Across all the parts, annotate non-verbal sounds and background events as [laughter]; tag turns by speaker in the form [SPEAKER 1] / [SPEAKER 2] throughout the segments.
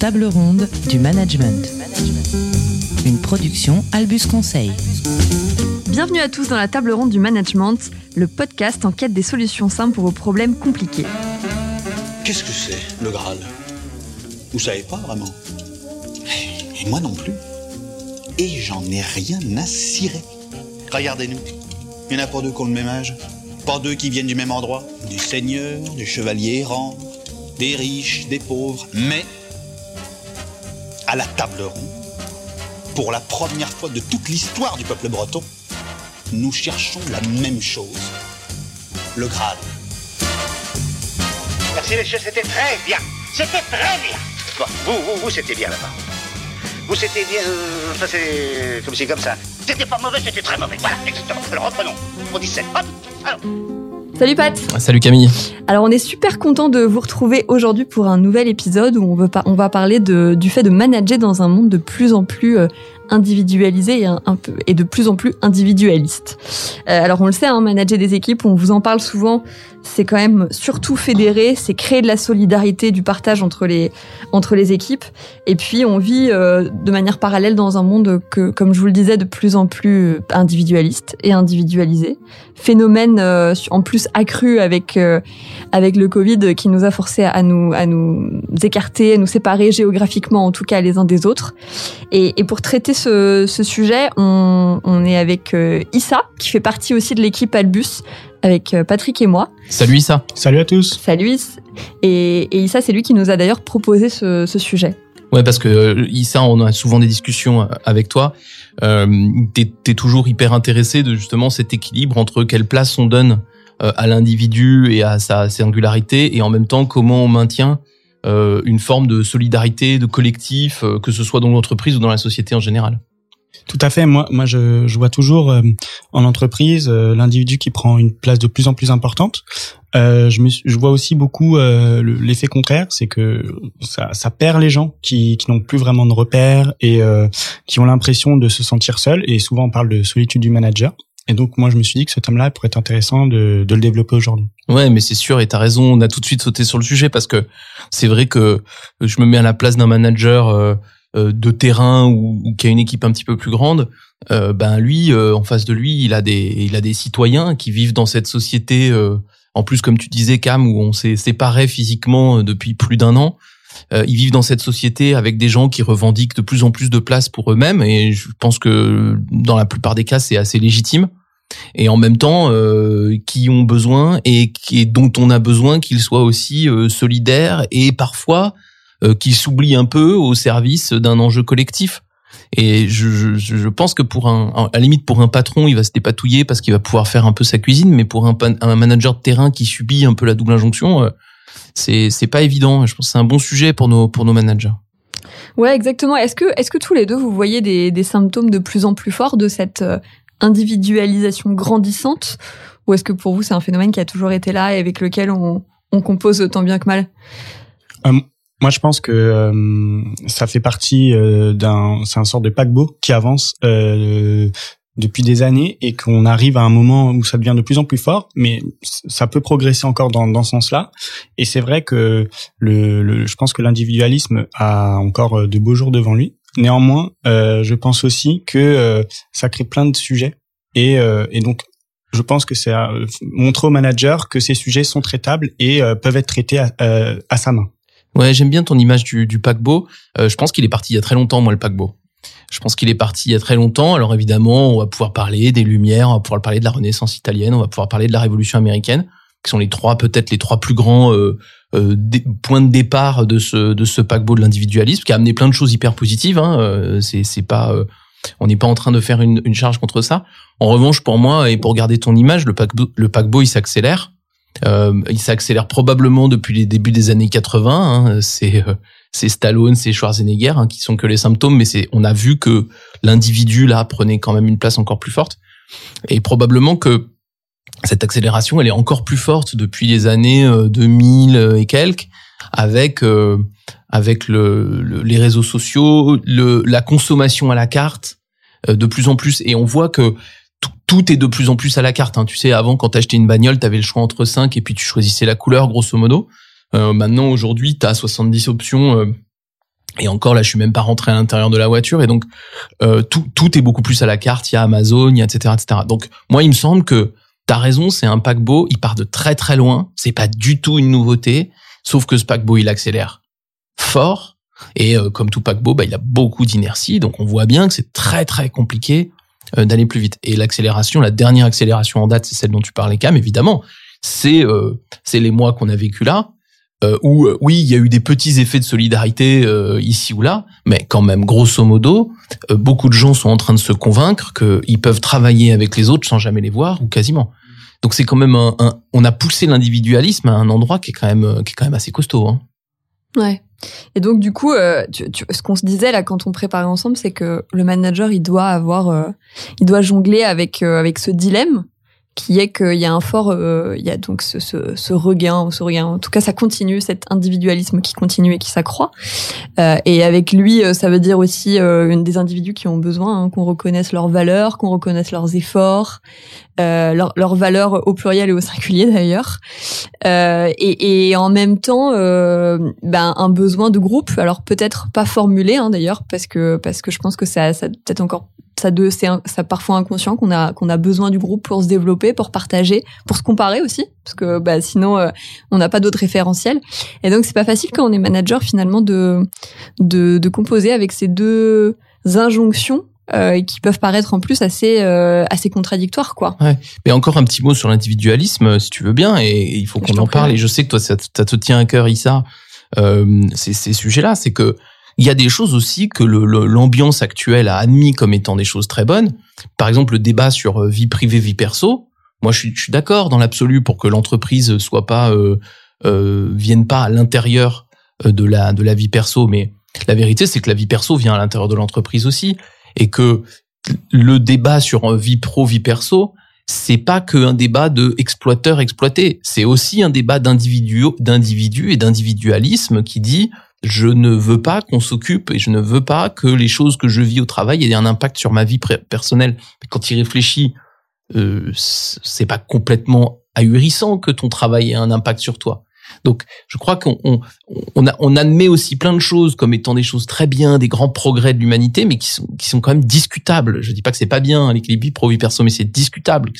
[SPEAKER 1] table ronde du management. Une production Albus Conseil.
[SPEAKER 2] Bienvenue à tous dans la table ronde du management, le podcast en quête des solutions simples pour vos problèmes compliqués.
[SPEAKER 3] Qu'est-ce que c'est, le Graal? Vous savez pas vraiment? Et moi non plus. Et j'en ai rien à cirer. Regardez-nous. Il y en a pas deux qui ont le même âge. Pas deux qui viennent du même endroit. Du seigneur, du chevalier errant, des riches, des pauvres. Mais, à la table ronde, pour la première fois de toute l'histoire du peuple breton, nous cherchons la même chose. Le Graal.
[SPEAKER 4] Merci messieurs, c'était très bien. C'était très bien. Vous, vous, vous, c'était bien là-bas. Vous, c'était bien. euh, Enfin, c'est comme c'est comme ça. C'était pas mauvais, c'était très mauvais. Voilà, exactement. Alors reprenons. Au 17. Hop. Alors.
[SPEAKER 2] Salut Pat
[SPEAKER 5] Salut Camille.
[SPEAKER 2] Alors on est super content de vous retrouver aujourd'hui pour un nouvel épisode où on, veut pas, on va parler de, du fait de manager dans un monde de plus en plus euh, individualisé et, un, un peu, et de plus en plus individualiste. Euh, alors on le sait, hein, manager des équipes, on vous en parle souvent, c'est quand même surtout fédérer, c'est créer de la solidarité, du partage entre les, entre les équipes. Et puis on vit euh, de manière parallèle dans un monde que, comme je vous le disais, de plus en plus individualiste et individualisé. Phénomène euh, en plus accru avec euh, avec le Covid qui nous a forcé à nous à nous écarter, à nous séparer géographiquement en tout cas les uns des autres. Et, et pour traiter ce, ce sujet, on, on est avec euh, Issa qui fait partie aussi de l'équipe Albus avec euh, Patrick et moi.
[SPEAKER 5] Salut Issa.
[SPEAKER 6] Salut à tous.
[SPEAKER 2] Salut Is. Et, et Issa, c'est lui qui nous a d'ailleurs proposé ce, ce sujet.
[SPEAKER 5] Ouais, parce que euh, Issa, on a souvent des discussions euh, avec toi. Euh, t'es, t'es toujours hyper intéressé de justement cet équilibre entre quelle place on donne à l'individu et à sa singularité, et en même temps comment on maintient une forme de solidarité, de collectif, que ce soit dans l'entreprise ou dans la société en général.
[SPEAKER 6] Tout à fait. Moi, moi, je, je vois toujours euh, en entreprise euh, l'individu qui prend une place de plus en plus importante. Euh, je, me, je vois aussi beaucoup euh, le- l'effet contraire, c'est que ça, ça perd les gens qui, qui n'ont plus vraiment de repères et euh, qui ont l'impression de se sentir seuls. Et souvent, on parle de solitude du manager. Et donc, moi, je me suis dit que ce thème-là pourrait être intéressant de, de le développer aujourd'hui.
[SPEAKER 5] Ouais, mais c'est sûr, et t'as raison, on a tout de suite sauté sur le sujet parce que c'est vrai que je me mets à la place d'un manager euh, de terrain ou, ou qui a une équipe un petit peu plus grande. Euh, ben lui, euh, en face de lui, il a des, il a des citoyens qui vivent dans cette société. euh, en plus, comme tu disais, Cam, où on s'est séparés physiquement euh, depuis plus d'un an. Euh, ils vivent dans cette société avec des gens qui revendiquent de plus en plus de place pour eux-mêmes, et je pense que dans la plupart des cas, c'est assez légitime et en même temps euh, qui ont besoin et dont on a besoin qu'ils soient aussi euh, solidaires et parfois euh, qu'ils s'oublient un peu au service d'un enjeu collectif. Et je, je, je pense que pour un, à la limite pour un patron, il va se dépatouiller parce qu'il va pouvoir faire un peu sa cuisine, mais pour un, un manager de terrain qui subit un peu la double injonction, euh, c'est c'est pas évident. Je pense que c'est un bon sujet pour nos pour nos managers.
[SPEAKER 2] Ouais, exactement. Est-ce que, est-ce que tous les deux, vous voyez des, des symptômes de plus en plus forts de cette euh, individualisation grandissante? Ou est-ce que pour vous, c'est un phénomène qui a toujours été là et avec lequel on, on compose tant bien que mal?
[SPEAKER 6] Moi, je pense que euh, ça fait partie euh, d'un, c'est un sort de paquebot qui avance euh, depuis des années et qu'on arrive à un moment où ça devient de plus en plus fort, mais ça peut progresser encore dans, dans ce sens-là. Et c'est vrai que le, le- je pense que l'individualisme a encore euh, de beaux jours devant lui. Néanmoins, euh, je pense aussi que euh, ça crée plein de sujets et, et donc je pense que c'est montrer au manager que ces sujets sont traitables et peuvent être traités à, à sa main.
[SPEAKER 5] Ouais, j'aime bien ton image du, paquebot. Euh, je pense qu'il est parti il y a très longtemps, moi, le paquebot. Je pense qu'il est parti il y a très longtemps. Alors évidemment, on va pouvoir parler des Lumières, on va pouvoir parler de la Renaissance italienne, on va pouvoir parler de la Révolution américaine, qui sont les trois, peut-être les trois plus grands euh, euh, points de départ de ce de ce paquebot de l'individualisme, qui a amené plein de choses hyper positives. Hein. C'est c'est pas, on n'est pas en train de faire une, une charge contre ça. En revanche, pour moi et pour garder ton image, le paquebot, le paquebot, il s'accélère. Euh, il s'accélère probablement depuis les débuts des années 80. hein. C'est euh, c'est Stallone, c'est Schwarzenegger hein, qui sont que les symptômes, mais c'est on a vu que l'individu là prenait quand même une place encore plus forte. Et probablement que cette accélération, elle est encore plus forte depuis les années euh, 2000 et quelques, avec euh, avec le, le- les réseaux sociaux, le, la consommation à la carte euh, de plus en plus, et on voit que tout, est de plus en plus à la carte. Hein. Tu sais, avant, quand t'achetais une bagnole, t'avais le choix entre 5 et puis tu choisissais la couleur, grosso modo. Euh, maintenant, aujourd'hui, t'as 70 options euh, Et encore là, je suis même pas rentré à l'intérieur de la voiture et donc euh, tout tout est beaucoup plus à la carte. Il y a Amazon, etc etc. Donc moi, il me semble que t'as raison, c'est un paquebot. Il part de très très loin. C'est pas du tout une nouveauté, sauf que ce paquebot il accélère fort et euh, comme tout paquebot, bah, il a beaucoup d'inertie. Donc on voit bien que c'est très très compliqué d'aller plus vite. Et l'accélération, la dernière accélération en date, c'est celle dont tu parlais, Cam. Évidemment, c'est euh, c'est les mois qu'on a vécu là euh, où euh, oui, il y a eu des petits effets de solidarité euh, ici ou là, mais quand même, grosso modo, euh, beaucoup de gens sont en train de se convaincre qu'ils peuvent travailler avec les autres sans jamais les voir ou quasiment. Donc c'est quand même un, un- on a poussé l'individualisme à un endroit qui est quand même euh, qui est quand même assez costaud. Hein.
[SPEAKER 2] Ouais. Et donc du coup, euh, tu- tu- ce qu'on se disait là quand on préparait ensemble, c'est que le manager, il doit avoir, euh, il doit jongler avec euh, avec ce dilemme qui est qu'il y a un fort, euh, il y a donc ce, ce, ce regain, ce regain. En tout cas, ça continue, cet individualisme qui continue et qui s'accroît. Euh, et avec lui, euh, ça veut dire aussi des individus qui ont besoin hein, qu'on reconnaisse leurs valeurs, qu'on reconnaisse leurs efforts, euh, leurs leurs valeurs au pluriel et au singulier d'ailleurs. Euh, et, et en même temps, euh, ben un besoin de groupe. Alors peut-être pas formulé hein, d'ailleurs, parce que parce que je pense que ça, ça peut-être encore ça de c'est ça parfois inconscient qu'on a qu'on a besoin du groupe pour se développer, pour partager, pour se comparer aussi, parce que bah sinon euh, on n'a pas d'autres référentiels. Et donc c'est pas facile quand on est manager finalement de de, de composer avec ces deux injonctions. Euh, qui peuvent paraître en plus assez euh, assez contradictoires quoi.
[SPEAKER 5] Mais encore un petit mot sur l'individualisme, euh, si tu veux bien, et il faut qu'on en parle. Et je sais que toi, ça, ça te tient à cœur, Issa, euh, ces, ces sujets-là. C'est que il y a des choses aussi que le- le- l'ambiance actuelle a admis comme étant des choses très bonnes. Par exemple, le débat sur euh, vie privée, vie perso. Moi, je suis, je suis d'accord dans l'absolu pour que l'entreprise soit pas euh, euh, vienne pas à l'intérieur euh, de la de la vie perso, mais la vérité, c'est que la vie perso vient à l'intérieur de l'entreprise aussi, et que le débat sur vie pro, vie perso, c'est pas qu'un débat de exploiteur exploité, c'est aussi un débat d'individu, d'individu et d'individualisme qui dit je ne veux pas qu'on s'occupe et je ne veux pas que les choses que je vis au travail aient un impact sur ma vie personnelle. Quand il réfléchit, euh, c'est pas complètement ahurissant que ton travail ait un impact sur toi. Donc, je crois qu'on on, on, on admet aussi plein de choses comme étant des choses très bien, des grands progrès de l'humanité, mais qui sont, qui sont quand même discutables. Je dis pas que c'est pas bien hein, l'équilibre pro vie perso, mais c'est discutable.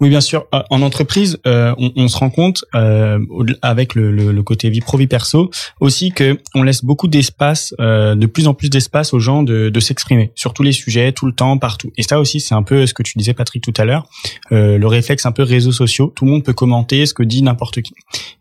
[SPEAKER 6] Oui, bien sûr. Euh, En entreprise, euh, on, on se rend compte euh, avec le, le, le côté vie pro vie perso aussi que on laisse beaucoup d'espace, euh, de plus en plus d'espace aux gens de, de s'exprimer sur tous les sujets, tout le temps, partout. Et ça aussi, c'est un peu ce que tu disais, Patrick, tout à l'heure, euh, le réflexe un peu réseaux sociaux. Tout le monde peut commenter ce que dit n'importe qui.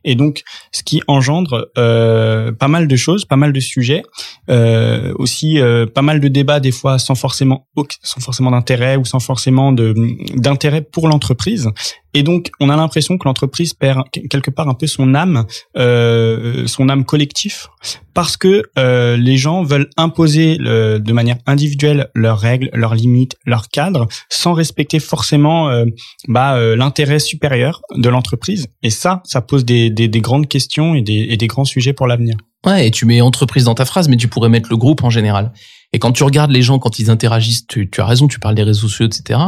[SPEAKER 6] Et donc, ce qui engendre euh, pas mal de choses, pas mal de sujets, euh, aussi euh, pas mal de débats des fois sans forcément sans forcément d'intérêt ou sans forcément d'intérêt pour l'entreprise. Et donc, on a l'impression que l'entreprise perd quelque part un peu son âme, euh, son âme collectif, parce que euh, les gens veulent imposer le- de manière individuelle leurs règles, leurs limites, leurs cadres, sans respecter forcément euh, bah, euh, l'intérêt supérieur de l'entreprise. Et ça, ça pose des, des, des grandes questions et des, et des grands sujets pour l'avenir.
[SPEAKER 5] Ouais, et tu mets entreprise dans ta phrase, mais tu pourrais mettre le groupe en général. Et quand tu regardes les gens quand ils interagissent, tu, tu as raison, tu parles des réseaux sociaux, etc.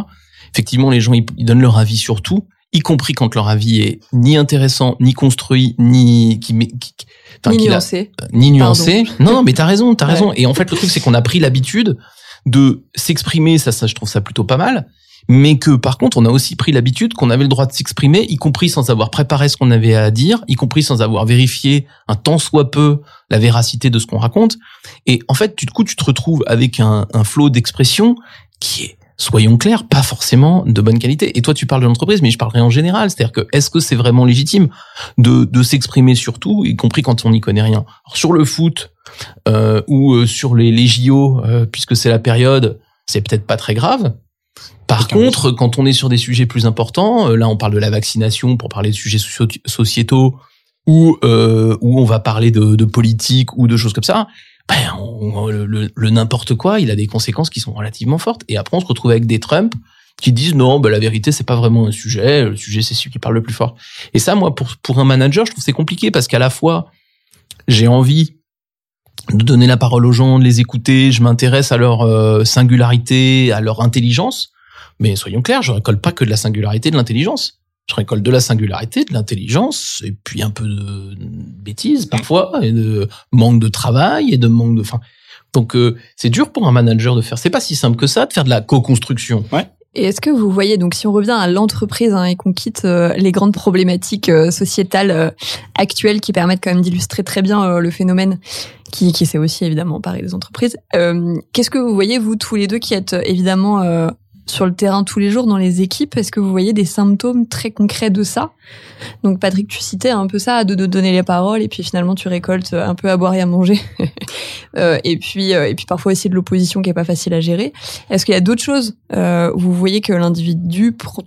[SPEAKER 5] Effectivement, les gens ils, ils donnent leur avis sur tout, y compris quand leur avis est ni intéressant, ni construit, ni qui, qui,
[SPEAKER 2] Ni
[SPEAKER 5] qu'il a-
[SPEAKER 2] nuancé.
[SPEAKER 5] ni nuancé. Non, non, mais t'as raison, t'as
[SPEAKER 2] Ouais.
[SPEAKER 5] raison. Et en fait, le truc, c'est qu'on a pris l'habitude de s'exprimer, ça, ça, je trouve ça plutôt pas mal. Mais que, par contre, on a aussi pris l'habitude qu'on avait le droit de s'exprimer, y compris sans avoir préparé ce qu'on avait à dire, y compris sans avoir vérifié un tant soit peu la véracité de ce qu'on raconte. Et en fait, du coup, tu te retrouves avec un, un flot d'expression qui est, soyons clairs, pas forcément de bonne qualité. Et toi, tu parles de l'entreprise, mais je parlerai en général. C'est-à-dire que, est-ce que c'est vraiment légitime de, de s'exprimer sur tout, y compris quand on n'y connaît rien? Alors, Sur le foot euh, ou euh, sur les, les JO, euh, puisque c'est la période, c'est peut-être pas très grave. Par contre, quand on est sur des sujets plus importants, euh, là on parle de la vaccination pour parler de sujets sociétaux, ou euh, où on va parler de, de politique ou de choses comme ça, ben, le, le- le n'importe quoi, il a des conséquences qui sont relativement fortes. Et après, on se retrouve avec des Trump qui disent non, ben, la vérité, c'est pas vraiment un sujet. Le sujet, c'est celui qui parle le plus fort. Et ça, moi, pour pour un manager, je trouve c'est compliqué parce qu'à la fois, j'ai envie de donner la parole aux gens, de les écouter, je m'intéresse à leur euh, singularité, à leur intelligence. Mais soyons clairs, je récolte pas que de la singularité de l'intelligence. Je récolte de la singularité, de l'intelligence, et puis un peu de bêtises parfois, et de manque de travail et de manque de. Enfin, donc euh, c'est dur pour un manager de faire. C'est pas si simple que ça de faire de la co-construction.
[SPEAKER 2] Et est-ce que vous voyez, donc si on revient à l'entreprise hein, et qu'on quitte euh, les grandes problématiques euh, sociétales euh, actuelles qui permettent quand même d'illustrer très bien euh, le phénomène qui, qui s'est aussi évidemment emparé des entreprises, euh, qu'est-ce que vous voyez, vous tous les deux qui êtes évidemment euh, sur le terrain tous les jours dans les équipes, est-ce que vous voyez des symptômes très concrets de ça? Donc Patrick, tu citais un peu ça, de, de donner les paroles et puis finalement tu récoltes un peu à boire et à manger. [laughs] Euh, et puis euh, et puis parfois aussi de l'opposition qui est pas facile à gérer. Est-ce qu'il y a d'autres choses euh, où vous voyez que l'individu prend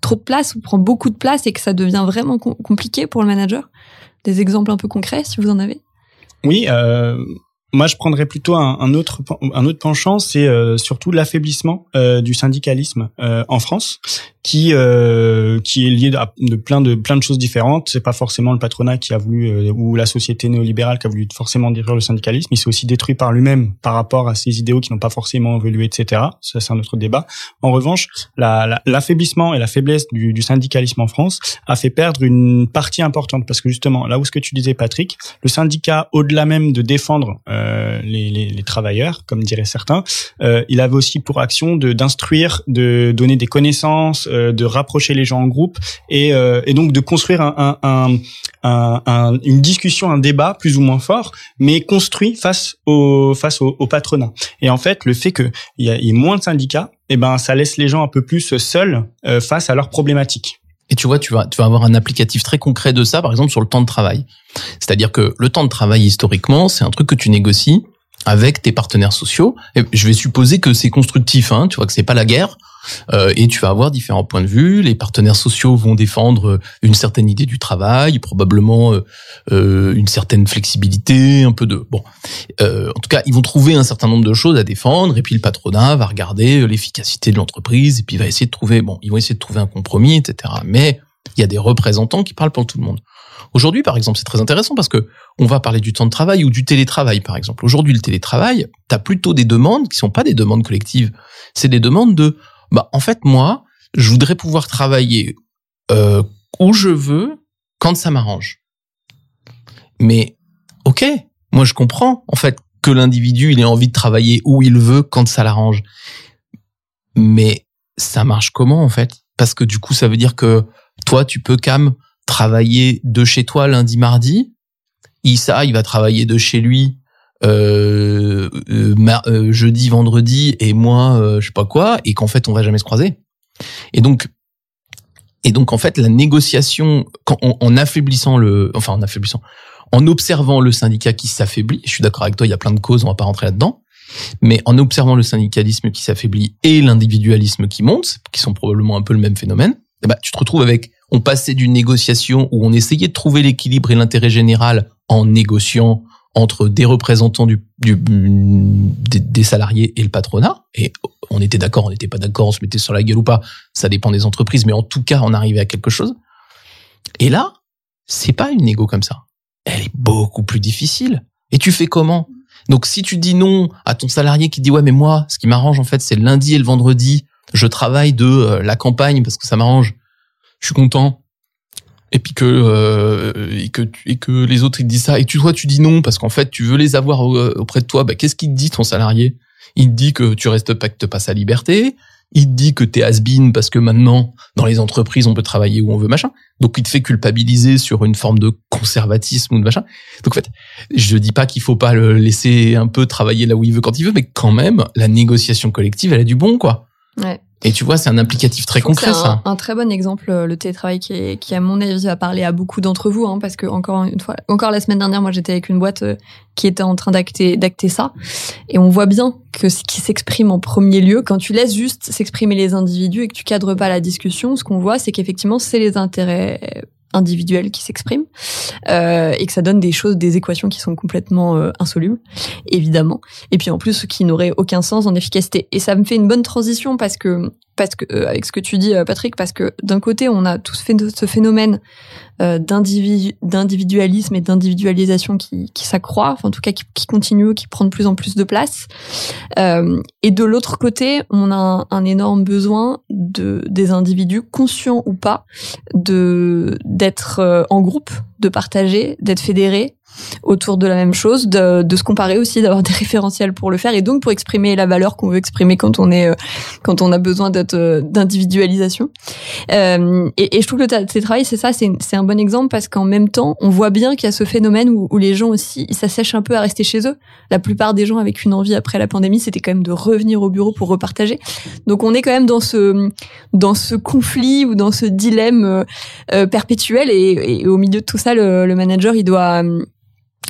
[SPEAKER 2] trop de place ou prend beaucoup de place et que ça devient vraiment com- compliqué pour le manager? Des exemples un peu concrets si vous en avez?
[SPEAKER 6] Oui, euh, moi je prendrais plutôt un, autre un autre penchant, c'est euh, surtout l'affaiblissement euh, du syndicalisme euh, en France, qui euh, qui est lié à de plein de plein de choses différentes. C'est pas forcément le patronat qui a voulu euh, ou la société néolibérale qui a voulu forcément détruire le syndicalisme. Il s'est aussi détruit par lui-même par rapport à ses idéaux qui n'ont pas forcément évolué, etc. Ça c'est un autre débat. En revanche, la- la- l'affaiblissement et la faiblesse du, du syndicalisme en France a fait perdre une partie importante parce que justement là où ce que tu disais Patrick, le syndicat au-delà même de défendre euh, les, les, les travailleurs, comme diraient certains, euh, il avait aussi pour action de d'instruire, de donner des connaissances, de rapprocher les gens en groupe et, euh, et donc de construire un, un, un, un- un- une discussion, un débat plus ou moins fort, mais construit face au face au, patronat. Et en fait, le fait qu'il y ait moins de syndicats, eh ben ça laisse les gens un peu plus seuls euh, face à leurs problématiques.
[SPEAKER 5] Et tu vois, tu vas, tu vas avoir un applicatif très concret de ça, par exemple, sur le temps de travail. C'est-à-dire que le temps de travail, historiquement, c'est un truc que tu négocies avec tes partenaires sociaux. Et je vais supposer que c'est constructif, hein, tu vois, que c'est pas la guerre. Euh, et tu vas avoir différents points de vue. Les partenaires sociaux vont défendre une certaine idée du travail, probablement euh, euh, une certaine flexibilité, un peu de bon. Euh, en tout cas, ils vont trouver un certain nombre de choses à défendre. Et puis le patronat va regarder l'efficacité de l'entreprise et puis va essayer de trouver bon, ils vont essayer de trouver un compromis, etc. Mais il y a des représentants qui parlent pour tout le monde. Aujourd'hui, par exemple, c'est très intéressant parce que on va parler du temps de travail ou du télétravail, par exemple. Aujourd'hui, le télétravail, t'as plutôt des demandes qui sont pas des demandes collectives. C'est des demandes de, bah, en fait, moi, je voudrais pouvoir travailler euh, où je veux, quand ça m'arrange. Mais, ok, moi, je comprends, en fait, que l'individu, il ait envie de travailler où il veut, quand ça l'arrange. Mais ça marche comment, en fait? Parce que du coup, ça veut dire que toi, tu peux, Cam, travailler de chez toi lundi, mardi. Issa, il va travailler de chez lui euh, euh, ma- euh, jeudi, vendredi, et moi, euh, je sais pas quoi, et qu'en fait, on va jamais se croiser. Et donc, et donc, en fait, la négociation, quand, en, en affaiblissant le, enfin, en affaiblissant, en observant le syndicat qui s'affaiblit, je suis d'accord avec toi, il y a plein de causes, on va pas rentrer là-dedans, mais en observant le syndicalisme qui s'affaiblit et l'individualisme qui monte, qui sont probablement un peu le même phénomène, eh ben, tu te retrouves avec, on passait d'une négociation où on essayait de trouver l'équilibre et l'intérêt général en négociant entre des représentants du, du- des, salariés et le patronat, et on était d'accord, on n'était pas d'accord, on se mettait sur la gueule ou pas, ça dépend des entreprises, mais en tout cas, on arrivait à quelque chose. Et là, c'est pas une négo comme ça. Elle est beaucoup plus difficile. Et tu fais comment? Donc si tu dis non à ton salarié qui dit ouais mais moi, ce qui m'arrange en fait, c'est le lundi et le vendredi, je travaille de euh, la campagne parce que ça m'arrange. Je suis content. Et puis que euh, et que et que les autres ils te disent ça et tu toi tu dis non parce qu'en fait tu veux les avoir euh, auprès de toi. Bah, qu'est-ce qu'il te dit ton salarié? Il te dit que tu respectes pas sa liberté. Il te dit que t'es has-been parce que maintenant dans les entreprises on peut travailler où on veut machin. Donc il te fait culpabiliser sur une forme de conservatisme ou de machin. Donc en fait, je dis pas qu'il faut pas le laisser un peu travailler là où il veut quand il veut, mais quand même la négociation collective elle a du bon quoi.
[SPEAKER 2] Ouais.
[SPEAKER 5] Et tu vois, c'est un applicatif très concret, ça.
[SPEAKER 2] Un, un très bon exemple, euh, le télétravail, qui, est, qui à mon avis va parler à beaucoup d'entre vous, hein, parce que encore une fois, encore la semaine dernière, moi j'étais avec une boîte euh, qui était en train d'acter, d'acter ça, et on voit bien que ce qui s'exprime en premier lieu, quand tu laisses juste s'exprimer les individus et que tu cadres pas la discussion, ce qu'on voit, c'est qu'effectivement c'est les intérêts individuels qui s'expriment euh, et que ça donne des choses, des équations qui sont complètement euh, insolubles, évidemment. Et puis en plus, qui n'auraient aucun sens en efficacité. Et ça me fait une bonne transition parce que parce que euh, avec ce que tu dis, euh, Patrick, parce que d'un côté, on a tout ce phé- ce phénomène euh, d'individu- d'individualisme et d'individualisation qui, s'accroît, enfin, en tout cas qui, continue, qui prend de plus en plus de place. Euh, et de l'autre côté, on a un, un énorme besoin de des individus, conscients ou pas, de d'être en groupe, de partager, d'être fédérés autour de la même chose, de, de se comparer aussi, d'avoir des référentiels pour le faire et donc pour exprimer la valeur qu'on veut exprimer quand on est euh, quand on a besoin d'être euh, d'individualisation. Euh, et, et je trouve que le télétravail c'est ça, c'est un bon exemple parce qu'en même temps on voit bien qu'il y a ce phénomène où, où les gens aussi s'assèchent un peu à rester chez eux. La plupart des gens avec une envie après la pandémie c'était quand même de revenir au bureau pour repartager. Donc on est quand même dans ce dans ce conflit ou dans ce dilemme euh, euh, perpétuel et, et au milieu de tout ça le, le manager il doit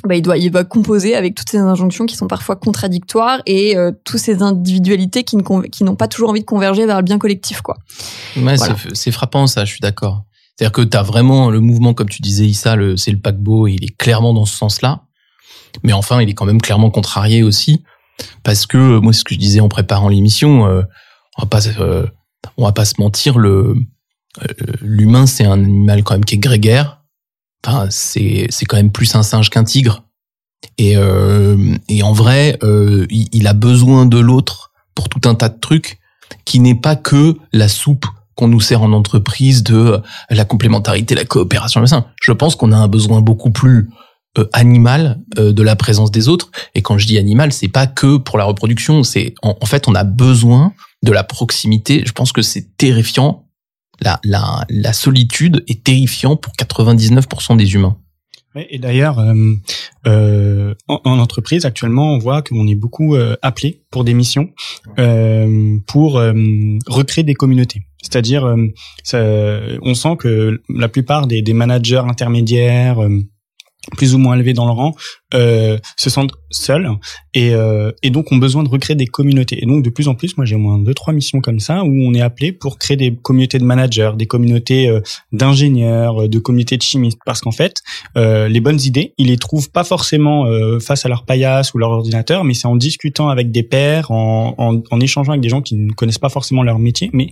[SPEAKER 2] bah, il doit il va composer avec toutes ces injonctions qui sont parfois contradictoires et euh, toutes ces individualités qui n'ont pas toujours envie de converger vers le bien collectif quoi.
[SPEAKER 5] Ouais,
[SPEAKER 2] Voilà.
[SPEAKER 5] c'est- frappant ça, je suis d'accord. C'est-à-dire que tu as vraiment le mouvement, comme tu disais, Issa, c'est le paquebot, et il est clairement dans ce sens-là. Mais enfin, il est quand même clairement contrarié aussi, parce que euh, moi, c'est ce que je disais en préparant l'émission, euh, on va pas, euh, on va pas se mentir, le l'humain, c'est un animal quand même qui est grégaire. Enfin, c'est quand même plus un singe qu'un tigre. Et euh, et en vrai, euh, il, a besoin de l'autre pour tout un tas de trucs qui n'est pas que la soupe qu'on nous sert en entreprise de euh, la complémentarité, la coopération, le. Je pense qu'on a un besoin beaucoup plus euh, animal euh, de la présence des autres. Et quand je dis animal, c'est pas que pour la reproduction. C'est en fait, on a besoin de la proximité. Je pense que c'est terrifiant. La, la, la solitude est terrifiant pour 99% des humains.
[SPEAKER 6] Et d'ailleurs, euh, euh, en, en entreprise actuellement, on voit qu'on est beaucoup euh, appelé pour des missions, euh, pour euh, recréer des communautés. C'est-à-dire, on sent que la plupart des, des managers intermédiaires, plus ou moins élevés dans le rang, euh, se sentent seuls et, euh, et donc ont besoin de recréer des communautés. Et donc de plus en plus, moi j'ai au moins deux trois missions comme ça où on est appelé pour créer des communautés de managers, des communautés euh, d'ingénieurs, euh, de communautés de chimistes, parce qu'en fait euh, les bonnes idées, ils les trouvent pas forcément euh, face à leur paillasse ou leur ordinateur, mais c'est en discutant avec des pairs, en, en, en échangeant avec des gens qui ne connaissent pas forcément leur métier, mais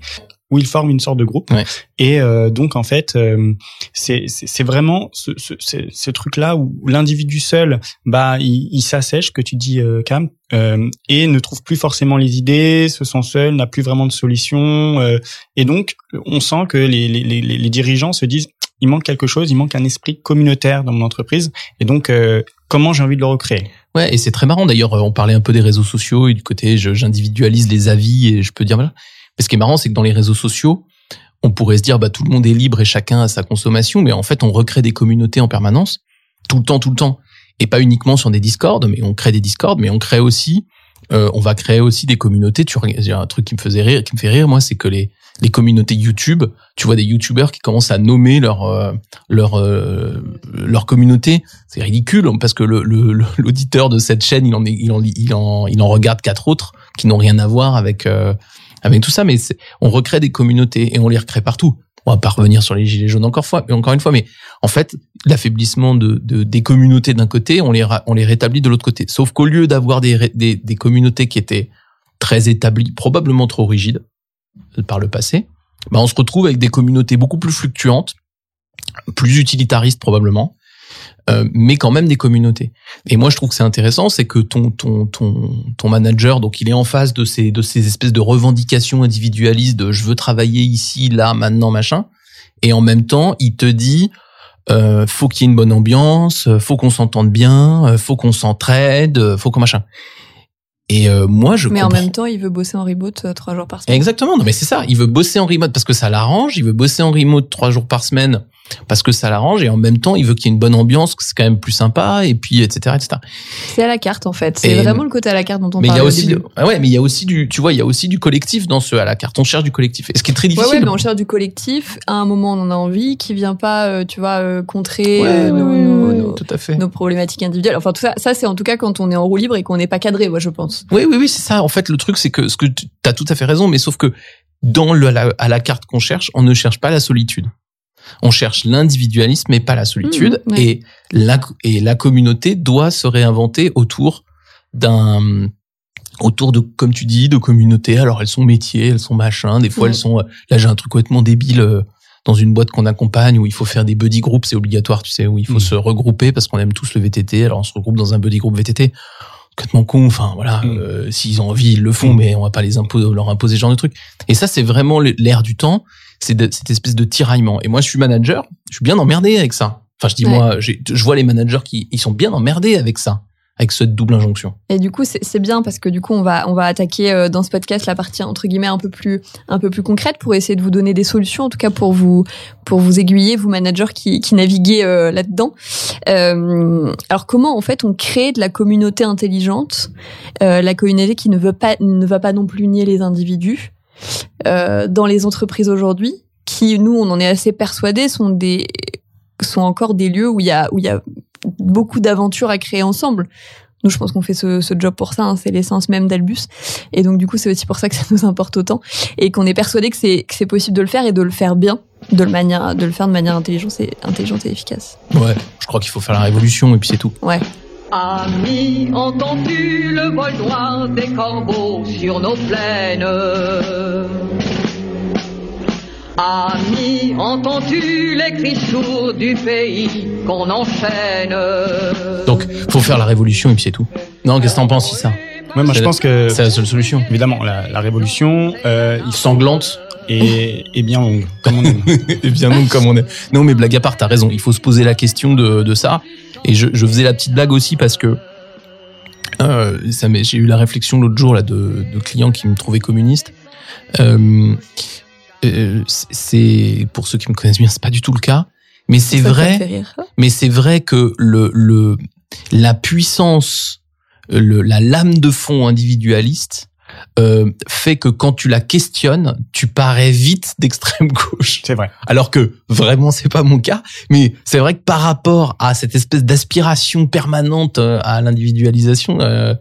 [SPEAKER 6] où ils forment une sorte de groupe.
[SPEAKER 5] Ouais.
[SPEAKER 6] Et euh, donc en fait, euh, c'est vraiment ce, ce, ce, ce truc-là où l'individu seul, bah, il, s'assèche, que tu dis, euh, Cam, euh, et ne trouve plus forcément les idées, se sent seul, n'a plus vraiment de solution. euh, et donc, on sent que les, les, les, dirigeants se disent, il manque quelque chose, il manque un esprit communautaire dans mon entreprise. Et donc, euh, comment j'ai envie de le recréer?
[SPEAKER 5] Ouais, et c'est très marrant d'ailleurs. euh, On parlait un peu des réseaux sociaux et du côté j'individualise les avis et je peux dire voilà. Mais ce qui est marrant, c'est que dans les réseaux sociaux, on pourrait se dire bah tout le monde est libre et chacun a sa consommation, mais en fait on recrée des communautés en permanence, tout le temps, tout le temps, et pas uniquement sur des Discord, mais on crée des Discord, mais on crée aussi, euh, on va créer aussi des communautés. Tu il y a un truc qui me faisait rire, qui me fait rire moi, c'est que les les communautés YouTube, tu vois des YouTubeurs qui commencent à nommer leur euh, leur euh, leur communauté, c'est ridicule parce que le l'auditeur de cette chaîne, il en est, il en il en il en regarde quatre autres qui n'ont rien à voir avec euh, avec tout ça, mais on recrée des communautés et on les recrée partout. On va pas revenir sur les gilets jaunes encore fois, mais encore une fois, mais en fait, l'affaiblissement de, de des communautés d'un côté, on les on les rétablit de l'autre côté. Sauf qu'au lieu d'avoir des des communautés qui étaient très établies, probablement trop rigides euh, par le passé, bah on se retrouve avec des communautés beaucoup plus fluctuantes, plus utilitaristes probablement, euh, mais quand même des communautés. Et moi, je trouve que c'est intéressant, c'est que ton ton ton ton manager, donc il est en face de ces de ces espèces de revendications individualistes de je veux travailler ici, là, maintenant, machin, et en même temps, il te dit euh, faut qu'il y ait une bonne ambiance, euh, faut qu'on s'entende bien, euh, faut qu'on s'entraide, faut qu'on machin. Et euh, moi, je
[SPEAKER 2] Mais en même temps, il veut bosser en remote trois jours par semaine.
[SPEAKER 5] Exactement, non mais c'est ça. Il veut bosser en remote parce que ça l'arrange. Il veut bosser en remote trois jours par semaine parce que ça l'arrange. Et en même temps, il veut qu'il y ait une bonne ambiance, que c'est quand même plus sympa. Et puis, etc., etc.
[SPEAKER 2] C'est à la carte en fait. C'est vraiment le côté à la carte dont on
[SPEAKER 5] mais il y a
[SPEAKER 2] au
[SPEAKER 5] aussi, ah ouais, mais il y a aussi du, tu vois, il y a aussi du collectif dans ce à la carte. On cherche du collectif. Et ce qui est très
[SPEAKER 2] Ouais,
[SPEAKER 5] difficile.
[SPEAKER 2] ouais, mais on cherche du collectif. À un moment, on en a envie, qui vient pas, euh, tu vois, contrer
[SPEAKER 5] Ouais,
[SPEAKER 2] euh,
[SPEAKER 5] ouais,
[SPEAKER 2] nos,
[SPEAKER 5] ouais,
[SPEAKER 2] nos-
[SPEAKER 5] ouais,
[SPEAKER 2] nos-
[SPEAKER 5] tout à fait.
[SPEAKER 2] nos problématiques individuelles. Enfin, tout ça, ça c'est en tout cas quand on est en roue libre et qu'on n'est pas cadré, moi, je pense.
[SPEAKER 5] Oui, oui, oui, c'est ça. En fait, le truc, c'est que ce que tu as tout à fait raison, mais sauf que dans le, à, la, à la carte qu'on cherche, on ne cherche pas la solitude. On cherche l'individualisme, mais pas la solitude.
[SPEAKER 2] Mmh, ouais.
[SPEAKER 5] Et la, et la communauté doit se réinventer autour d'un autour de, comme tu dis, de communautés. Alors elles sont métiers, elles sont machins. Des fois
[SPEAKER 2] Ouais.
[SPEAKER 5] elles sont. euh, Là j'ai un truc complètement débile euh, dans une boîte qu'on accompagne où il faut faire des buddy groups, c'est obligatoire, tu sais, où il faut
[SPEAKER 6] Mm.
[SPEAKER 5] se regrouper parce qu'on aime tous le VTT. Alors on se regroupe dans un buddy group VTT. Complètement con. Enfin voilà,
[SPEAKER 6] Mm.
[SPEAKER 5] euh, s'ils ont envie ils le font, mais on va pas les imposer, leur imposer ce genre de truc. Et ça c'est vraiment l'air du temps. C'est cette espèce de tiraillement. Et moi je suis manager, je suis bien emmerdé avec ça. Enfin je dis
[SPEAKER 2] Ouais.
[SPEAKER 5] moi, je vois les managers qui ils sont bien emmerdés avec ça, avec cette double injonction.
[SPEAKER 2] Et du coup, c'est bien parce que du coup, on va on va attaquer euh, dans ce podcast la partie entre guillemets un peu plus un peu plus concrète pour essayer de vous donner des solutions, en tout cas pour vous pour vous aiguiller, vous managers qui qui naviguez euh, là-dedans. Euh, alors comment en fait on crée de la communauté intelligente, la communauté qui ne veut pas ne va pas non plus nier les individus? Dans les entreprises aujourd'hui, qui nous on en est assez persuadés sont des sont encore des lieux où il y a où il y a beaucoup d'aventures à créer ensemble. Nous, je pense qu'on fait ce, ce job pour ça, hein, c'est l'essence même d'Albus. Et donc, du coup, c'est aussi pour ça que [laughs] ça nous importe autant et qu'on est persuadé que c'est que c'est possible de le faire et de le faire bien, de le manière, de le faire de manière intelligente et intelligente et efficace.
[SPEAKER 5] Ouais, je crois qu'il faut faire la révolution et puis c'est tout.
[SPEAKER 2] Ouais.
[SPEAKER 7] Ami, entends-tu le vol noir des corbeaux sur nos plaines? Ami, entends-tu les cris sourds du pays qu'on enchaîne?
[SPEAKER 5] Donc, faut faire la révolution et puis c'est tout. Non, qu'est-ce que t'en penses, ça
[SPEAKER 6] Ouais, moi
[SPEAKER 5] C'est
[SPEAKER 6] je pense que
[SPEAKER 5] C'est la seule solution.
[SPEAKER 6] évidemment la, la révolution euh, il
[SPEAKER 5] Sanglante
[SPEAKER 6] est, est [laughs] bien longue, comme on aime.
[SPEAKER 5] et bien non comme on est. Non, mais blague à part, t'as raison. Il faut se poser la question de, de ça. Et je, je faisais la petite blague aussi parce que euh, ça j'ai eu la réflexion l'autre jour là de, de clients qui me trouvaient communiste. Euh, euh, c'est- pour ceux qui me connaissent bien, c'est pas du tout le cas. Mais c'est vrai.
[SPEAKER 2] rire.
[SPEAKER 5] Mais c'est vrai que le, le, la puissance, le, la lame de fond individualiste euh, fait que quand tu la questionnes, tu parais vite [laughs] d'extrême gauche.
[SPEAKER 6] C'est vrai.
[SPEAKER 5] Alors que vraiment c'est pas mon cas, mais c'est vrai que par rapport à cette espèce d'aspiration permanente euh, à l'individualisation, euh,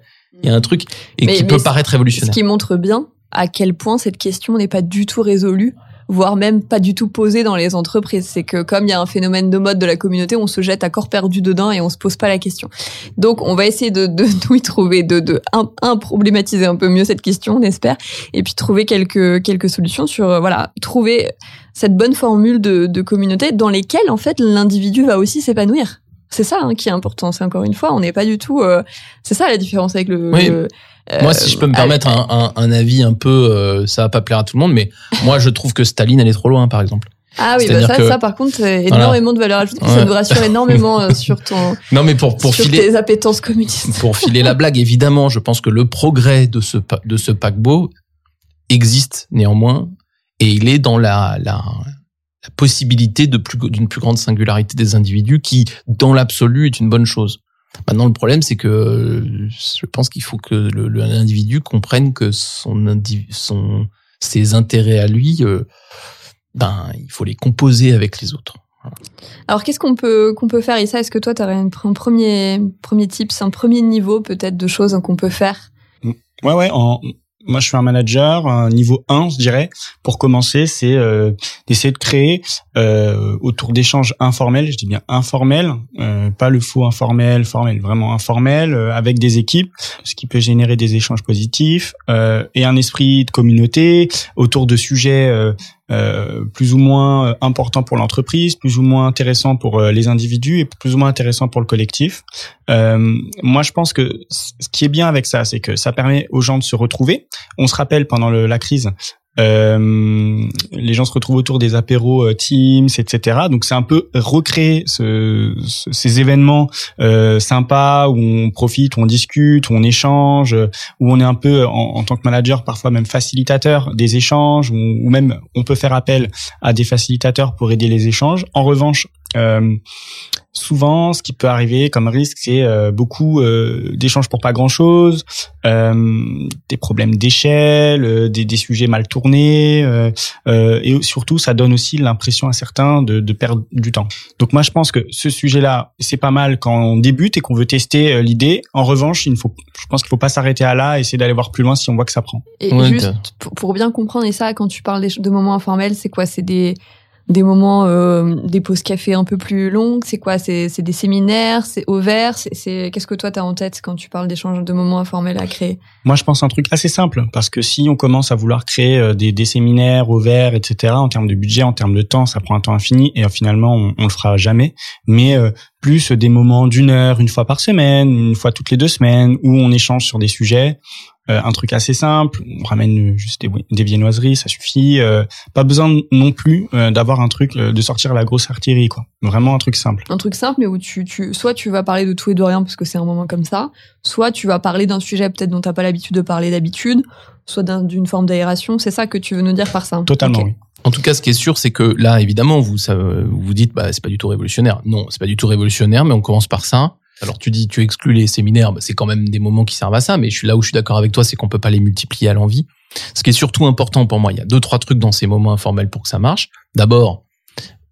[SPEAKER 5] il y a un truc et
[SPEAKER 2] Mais-
[SPEAKER 5] qui
[SPEAKER 2] mais
[SPEAKER 5] peut
[SPEAKER 2] ce-
[SPEAKER 5] paraître
[SPEAKER 2] Ce
[SPEAKER 5] révolutionnaire.
[SPEAKER 2] qui montre bien à quel point cette question n'est pas du tout résolue voire même pas du tout posée dans les entreprises. C'est que comme il y a un phénomène de mode de la communauté, on se jette à corps perdu dedans et on se pose pas la question. Donc on va essayer de, de [laughs] y trouver, de, de un, un, problématiser un peu mieux cette question, on espère, et puis trouver quelques quelques solutions sur euh, voilà trouver cette bonne formule de, de communauté dans lesquelles en fait l'individu va aussi s'épanouir. C'est ça hein, qui est important. C'est encore une fois, on n'est pas du tout. euh, c'est ça la différence avec le.
[SPEAKER 5] Oui.
[SPEAKER 2] le,
[SPEAKER 5] Moi,
[SPEAKER 2] euh,
[SPEAKER 5] si je peux me permettre un, un, un avis un peu, euh, ça va pas plaire à tout le monde, mais moi, je trouve que Staline, elle est trop loin, par exemple.
[SPEAKER 2] Ah oui, bah ça,
[SPEAKER 5] que-
[SPEAKER 2] ça par contre, c'est
[SPEAKER 5] Voilà.
[SPEAKER 2] énormément de valeur ajoutée. Ça nous rassure énormément euh, [laughs] sur ton,
[SPEAKER 5] Non, mais pour pour
[SPEAKER 2] sur
[SPEAKER 5] filer
[SPEAKER 2] tes appétences communistes.
[SPEAKER 5] pour filer la blague, évidemment, je pense que le progrès de ce de ce paquebot existe néanmoins, et il est dans la la, la possibilité de plus d'une plus grande singularité des individus, qui, dans l'absolu, est une bonne chose. Maintenant, le problème, c'est que euh, je pense qu'il faut que l'individu comprenne que son, ses intérêts à lui, euh, ben, il faut les composer avec les autres.
[SPEAKER 2] Alors qu'est-ce qu'on peut qu'on peut faire Issa? Est-ce que toi, tu aurais un premier premier tips, un premier niveau peut-être de choses hein, qu'on peut faire?
[SPEAKER 6] Ouais, ouais. En, moi, je suis un manager, un niveau 1, je dirais. Pour commencer, c'est euh, d'essayer de créer euh, autour d'échanges informels, je dis bien informels, euh, pas le faux informel, formel, vraiment informel, euh, avec des équipes, ce qui peut générer des échanges positifs euh, et un esprit de communauté autour de sujets euh, plus ou moins euh, importants pour l'entreprise, plus ou moins intéressants pour euh, les individus et plus ou moins intéressants pour le collectif. Euh, moi, je pense que ce qui est bien avec ça, c'est que ça permet aux gens de se retrouver. On se rappelle pendant la crise, euh, les gens se retrouvent autour des apéros euh, Teams, etc. Donc c'est un peu recréer ce, ce- ces événements euh, sympas où on profite, où on discute, où on échange, euh, où on est un peu en, en tant que manager parfois même facilitateur des échanges, ou, ou même on peut faire appel à des facilitateurs pour aider les échanges. En revanche, euh, souvent, ce qui peut arriver comme risque, c'est euh, beaucoup euh, d'échanges pour pas grand-chose, euh, des problèmes d'échelle, euh, des, des sujets mal tournés, euh, euh, et surtout, ça donne aussi l'impression à certains de, de perdre du temps. Donc moi, je pense que ce sujet-là, c'est pas mal quand on débute et qu'on veut tester euh, l'idée. En revanche, il ne faut, je pense qu'il faut pas s'arrêter à là, essayer d'aller voir plus loin si on voit que ça prend.
[SPEAKER 2] Et
[SPEAKER 5] Ouais,
[SPEAKER 2] juste pour, bien comprendre, et ça, quand tu parles de moments informels, c'est quoi? C'est des des moments, euh, des pauses café un peu plus longues C'est quoi? C'est des séminaires C'est ouvert C'est c'est- qu'est-ce que toi t'as en tête quand tu parles d'échanges de moments informels à créer?
[SPEAKER 6] Moi, je pense un truc assez simple parce que si on commence à vouloir créer euh, des, des séminaires au vert, etc., en termes de budget, en termes de temps, ça prend un temps infini et finalement, on, on le fera jamais. Mais euh, plus des moments d'une heure, une fois par semaine, une fois toutes les deux semaines, où on échange sur des sujets. Euh, un truc assez simple, on ramène juste des, des viennoiseries, ça suffit. Euh, pas besoin non plus euh, d'avoir un truc, euh, de sortir la grosse artillerie, quoi. Vraiment un truc simple.
[SPEAKER 2] Un truc simple, mais où tu, tu, soit tu vas parler de tout et de rien parce que c'est un moment comme ça, soit tu vas parler d'un sujet peut-être dont t'as pas l'habitude de parler d'habitude, soit d'un- d'une forme d'aération. C'est ça que tu veux nous dire par ça
[SPEAKER 6] Totalement, oui.
[SPEAKER 5] En tout cas, ce qui est sûr, c'est que là, évidemment, vous ça, vous vous dites, bah, c'est pas du tout révolutionnaire. Non, c'est pas du tout révolutionnaire, mais on commence par ça. Alors tu dis, tu exclus les séminaires, bah, c'est quand même des moments qui servent à ça. Mais je suis là où je suis d'accord avec toi, c'est qu'on peut pas les multiplier à l'envie. Ce qui est surtout important pour moi, il y a deux trois trucs dans ces moments informels pour que ça marche. D'abord,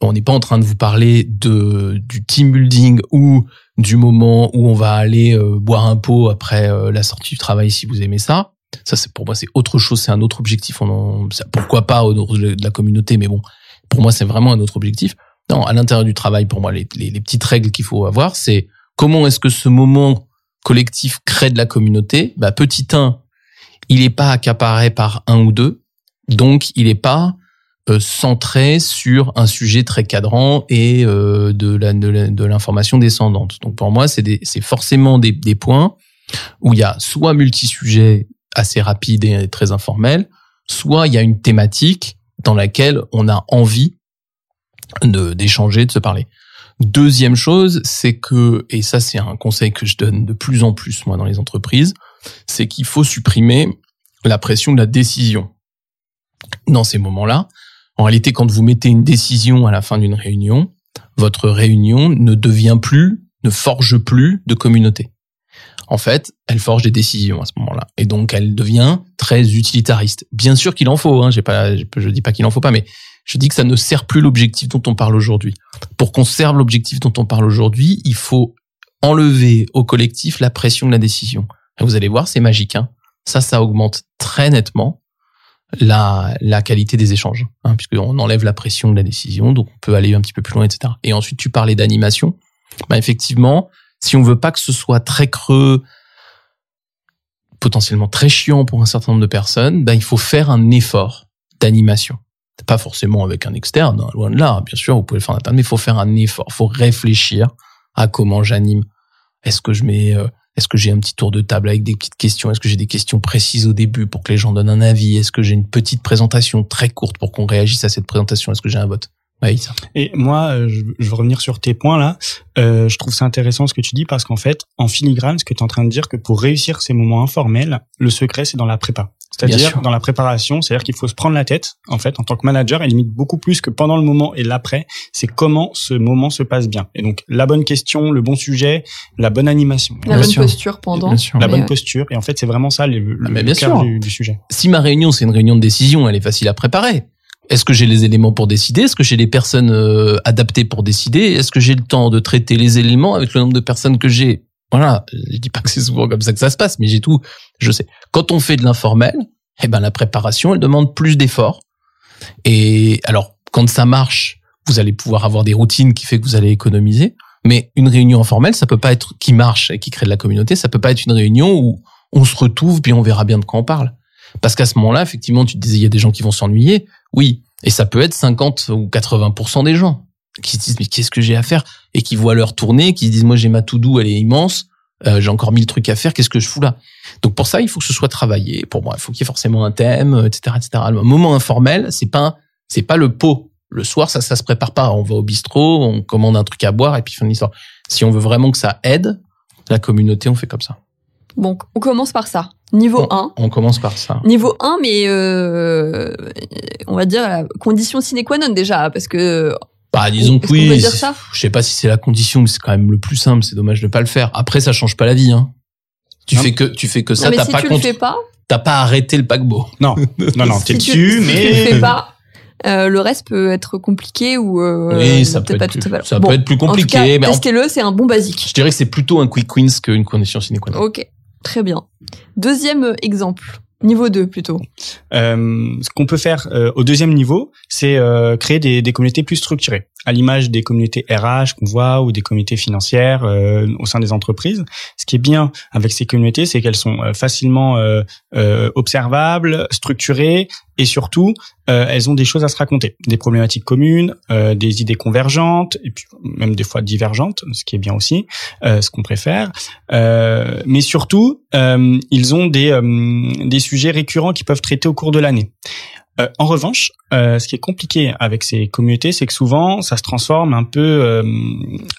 [SPEAKER 5] on n'est pas en train de vous parler de du team building ou du moment où on va aller euh, boire un pot après euh, la sortie du travail si vous aimez ça. Ça, c'est pour moi, c'est autre chose, c'est un autre objectif. Pourquoi pas au de la communauté, mais bon, pour moi, c'est vraiment un autre objectif. Non, à l'intérieur du travail, pour moi, les, les petites règles qu'il faut avoir, c'est comment est-ce que ce moment collectif crée de la communauté? Bah, petit 1, il n'est pas accaparé par un ou deux, donc il n'est pas euh, centré sur un sujet très cadrant et euh, de l'information descendante. Donc pour moi, c'est forcément des, points où il y a soit multi-sujets assez rapides et très informels, soit il y a une thématique dans laquelle on a envie d'échanger, de se parler. Deuxième chose, c'est que, et ça c'est un conseil que je donne de plus en plus moi dans les entreprises, c'est qu'il faut supprimer la pression de la décision. Dans ces moments-là, en réalité, quand vous mettez une décision à la fin d'une réunion, votre réunion ne devient plus, ne forge plus de communauté. En fait, elle forge des décisions à ce moment-là, et donc elle devient très utilitariste. Bien sûr qu'il en faut, hein, j'ai pas, je dis pas qu'il en faut pas, mais je dis que ça ne sert plus l'objectif dont on parle aujourd'hui. Pour qu'on serve l'objectif dont on parle aujourd'hui, il faut enlever au collectif la pression de la décision. Vous allez voir, c'est magique. Hein. Ça, ça augmente très nettement la, la qualité des échanges, hein, puisqu'on enlève la pression de la décision, donc on peut aller un petit peu plus loin, etc. Et ensuite, tu parlais d'animation. Bah, effectivement, si on veut pas que ce soit très creux, potentiellement très chiant pour un certain nombre de personnes, bah, il faut faire un effort d'animation. Pas forcément avec un externe, hein, loin de là. Bien sûr, vous pouvez le faire en interne, mais il faut faire un effort. Il faut réfléchir à comment j'anime. Est-ce que je mets, euh, est-ce que j'ai un petit tour de table avec des petites questions? Est-ce que j'ai des questions précises au début pour que les gens donnent un avis? Est-ce que j'ai une petite présentation très courte pour qu'on réagisse à cette présentation? Est-ce que j'ai un vote? Oui.
[SPEAKER 6] Et moi, euh, je, je veux revenir sur tes points là. Euh, je trouve ça intéressant ce que tu dis parce qu'en fait, en filigrane, ce que tu es en train de dire, que pour réussir ces moments informels, le secret c'est dans la prépa. C'est-à-dire dans la préparation, c'est-à-dire qu'il faut se prendre la tête, en fait, en tant que manager, et limite beaucoup plus que pendant le moment et l'après, c'est comment ce moment se passe bien. Et donc, la bonne question, le bon sujet, la bonne animation,
[SPEAKER 2] La
[SPEAKER 5] Bien
[SPEAKER 2] bonne
[SPEAKER 5] sûr.
[SPEAKER 2] posture pendant.
[SPEAKER 5] Bien sûr.
[SPEAKER 6] la
[SPEAKER 2] Mais
[SPEAKER 6] bonne
[SPEAKER 2] ouais.
[SPEAKER 6] posture. Et en fait, c'est vraiment ça le, le,
[SPEAKER 5] mais
[SPEAKER 6] le cœur
[SPEAKER 5] sûr.
[SPEAKER 6] du, du sujet.
[SPEAKER 5] si ma réunion c'est une réunion de décision, elle est facile à préparer. Est-ce que j'ai les éléments pour décider? Est-ce que j'ai les personnes euh, adaptées pour décider? Est-ce que j'ai le temps de traiter les éléments avec le nombre de personnes que j'ai? Voilà, je dis pas que c'est souvent comme ça que ça se passe, mais j'ai tout, je sais. Quand on fait de l'informel, eh ben la préparation, elle demande plus d'efforts. Et alors, quand ça marche, vous allez pouvoir avoir des routines qui fait que vous allez économiser. Mais une réunion informelle, ça peut pas être qui marche et qui crée de la communauté. Ça peut pas être une réunion où on se retrouve puis on verra bien de quoi on parle. Parce qu'à ce moment-là, effectivement, tu te disais, il y a des gens qui vont s'ennuyer. Oui. Et ça peut être 50 ou 80% des gens qui se disent, mais qu'est-ce que j'ai à faire? Et qui voient leur tournée, qui se disent, moi, j'ai ma to-do, elle est immense. Euh, j'ai encore mille trucs à faire. Qu'est-ce que je fous là? Donc, pour ça, il faut que ce soit travaillé. Pour moi, il faut qu'il y ait forcément un thème, etc., etc. Le moment informel, c'est pas, c'est pas le pot. Le soir, ça, ça se prépare pas. On va au bistrot, on commande un truc à boire et puis fin de l'histoire. Si on veut vraiment que ça aide la communauté, on fait comme ça.
[SPEAKER 2] Bon, on commence par ça. Niveau 1.
[SPEAKER 5] On commence par ça.
[SPEAKER 2] Niveau 1, mais euh, on va dire la condition sine qua non déjà, parce que
[SPEAKER 5] Bah, disons que oui.
[SPEAKER 2] dire
[SPEAKER 5] c'est-
[SPEAKER 2] ça
[SPEAKER 5] Je sais pas si c'est la condition, mais c'est quand même le plus simple. C'est dommage de pas le faire. Après, ça change pas la vie, hein. Tu
[SPEAKER 6] Non.
[SPEAKER 5] fais que, tu fais que ça,
[SPEAKER 2] non, mais
[SPEAKER 5] t'as
[SPEAKER 2] si
[SPEAKER 5] pas
[SPEAKER 2] tu
[SPEAKER 5] contre-
[SPEAKER 2] le fais pas,
[SPEAKER 5] t'as pas arrêté le paquebot.
[SPEAKER 6] Non, [laughs] non, non, t'es
[SPEAKER 2] si tu, si
[SPEAKER 6] mais
[SPEAKER 2] tu le fais [laughs] pas, euh, le reste peut être compliqué ou euh,
[SPEAKER 5] oui, ça peut
[SPEAKER 2] peut-être
[SPEAKER 5] être,
[SPEAKER 2] pas
[SPEAKER 5] plus,
[SPEAKER 2] tout à fait.
[SPEAKER 5] ça
[SPEAKER 2] Bon,
[SPEAKER 5] peut être plus
[SPEAKER 2] En tout
[SPEAKER 5] compliqué,
[SPEAKER 2] testez-le, c'est un bon basique.
[SPEAKER 5] je dirais que c'est plutôt un quick wins qu'une condition sine qua non.
[SPEAKER 2] Ok, très bien. Deuxième exemple. Niveau 2 plutôt.
[SPEAKER 6] Euh, ce qu'on peut faire euh, au deuxième niveau, c'est euh, créer des, des communautés plus structurées, à l'image des communautés RH qu'on voit ou des communautés financières euh, au sein des entreprises. Ce qui est bien avec ces communautés, c'est qu'elles sont euh, facilement euh, observables, structurées et surtout, elles ont des choses à se raconter, des problématiques communes, des idées convergentes et puis même des fois divergentes, ce qui est bien aussi, ce qu'on préfère. Mais surtout, ils ont des, des sujets récurrents qui peuvent traiter au cours de l'année. Euh, en revanche, euh, ce qui est compliqué avec ces communautés, c'est que souvent, ça se transforme un peu euh,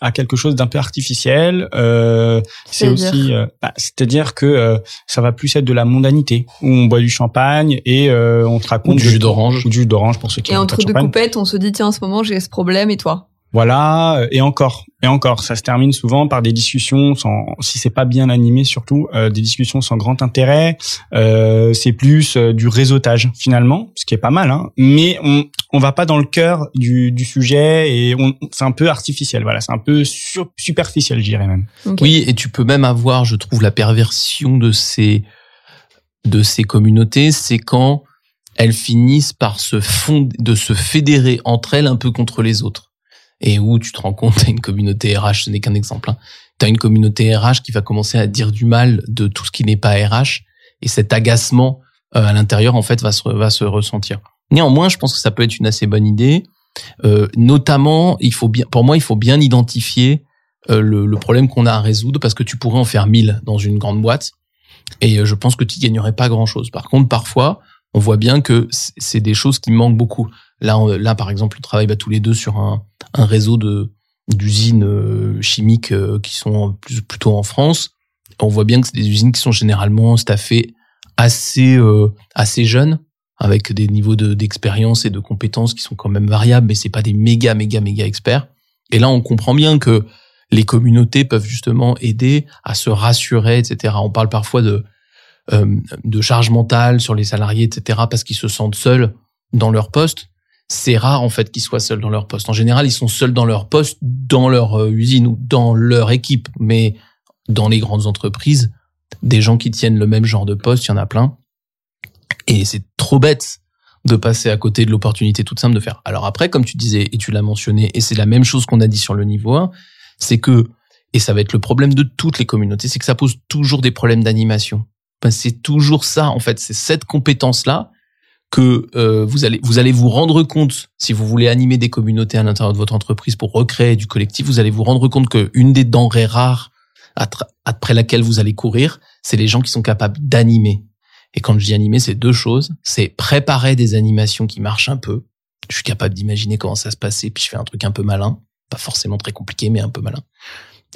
[SPEAKER 6] à quelque chose d'un peu artificiel. Euh, c'est
[SPEAKER 2] C'est-à-dire
[SPEAKER 6] aussi, euh, bah, c'est-à-dire que euh, ça va plus être de la mondanité, où on boit du champagne et euh, on te raconte
[SPEAKER 5] Ou du jus d'orange.
[SPEAKER 6] ou du jus d'orange pour ceux qui
[SPEAKER 2] Et entre deux coupettes, on se dit tiens, en ce moment j'ai ce problème et toi?
[SPEAKER 6] Voilà, euh, et encore, et encore, ça se termine souvent par des discussions sans, si c'est pas bien animé surtout, euh, des discussions sans grand intérêt. Euh, c'est plus euh, du réseautage finalement, ce qui est pas mal, hein. Mais on on va pas dans le cœur du, du sujet et on, c'est un peu artificiel. Voilà, c'est un peu sur- superficiel, je dirais même.
[SPEAKER 5] Oui, et tu peux même avoir, je trouve, la perversion de ces de ces communautés, c'est quand elles finissent par se fond, de se fédérer entre elles un peu contre les autres. Et où tu te rends compte, t'as une communauté RH, ce n'est qu'un exemple. Hein. T'as une communauté RH qui va commencer à dire du mal de tout ce qui n'est pas RH, et cet agacement euh, à l'intérieur, en fait, va se va se ressentir. Néanmoins, je pense que ça peut être une assez bonne idée. Euh, notamment, il faut bien, pour moi, il faut bien identifier euh, le, le problème qu'on a à résoudre parce que tu pourrais en faire 1000 dans une grande boîte et euh, je pense que tu gagnerais pas grand chose. Par contre, parfois, on voit bien que c'est des choses qui manquent beaucoup. Là, on- là, par exemple, on travaille bah, tous les deux sur un, un réseau de d'usines euh, chimiques euh, qui sont plutôt en France. On voit bien que c'est des usines qui sont généralement staffées assez euh, assez jeunes avec des niveaux de- d'expérience et de compétences qui sont quand même variables, mais c'est pas des méga méga méga experts. Et là, on comprend bien que les communautés peuvent justement aider à se rassurer, etc. On parle parfois de de charge mentale sur les salariés, etc. parce qu'ils se sentent seuls dans leur poste. C'est rare en fait qu'ils soient seuls dans leur poste. En général, ils sont seuls dans leur poste, dans leur euh, usine ou dans leur équipe. Mais dans les grandes entreprises, des gens qui tiennent le même genre de poste, il y en a plein. Et c'est trop bête de passer à côté de l'opportunité toute simple de faire. Alors après, comme tu disais et tu l'as mentionné, et c'est la même chose qu'on a dit sur le niveau 1, c'est que, et ça va être le problème de toutes les communautés, c'est que ça pose toujours des problèmes d'animation. Ben, c'est toujours ça, en fait, c'est cette compétence-là que euh, vous allez vous allez vous rendre compte si vous voulez animer des communautés à l'intérieur de votre entreprise pour recréer du collectif, vous allez vous rendre compte que une des denrées rares après laquelle vous allez courir, c'est les gens qui sont capables d'animer. Et quand je dis animer, c'est deux choses. C'est préparer des animations qui marchent un peu. Je suis capable d'imaginer comment ça se passait, puis je fais un truc un peu malin. Pas forcément très compliqué, mais un peu malin.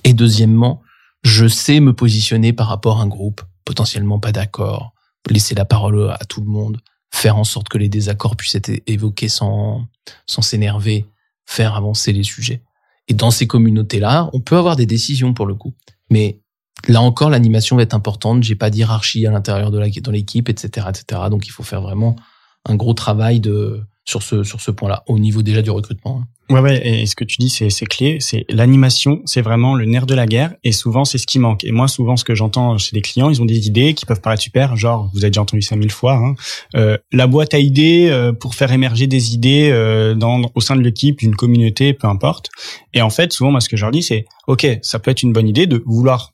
[SPEAKER 5] Et deuxièmement, je sais me positionner par rapport à un groupe, potentiellement pas d'accord, laisser la parole à tout le monde, faire en sorte que les désaccords puissent être évoqués sans, s'énerver, faire avancer les sujets. Et dans ces communautés-là, on peut avoir des décisions pour le coup. Mais là encore, l'animation va être importante. J'ai pas d'hierarchie à l'intérieur de la, dans l'équipe, etc., etc. Donc, il faut faire vraiment un gros travail de, sur ce, sur ce point-là, au niveau déjà du recrutement. hein.
[SPEAKER 6] Ouais, ouais, et ce que tu dis, c'est, c'est clé. C'est l'animation, c'est vraiment le nerf de la guerre, et souvent, c'est ce qui manque. Et moi, souvent, ce que j'entends chez les clients, ils ont des idées qui peuvent paraître super, genre, vous avez déjà entendu ça mille fois, hein, euh, la boîte à idées euh, pour faire émerger des idées euh, dans, au sein de l'équipe, d'une communauté, peu importe. Et en fait, souvent, moi, ce que je leur dis, c'est, ok, ça peut être une bonne idée de vouloir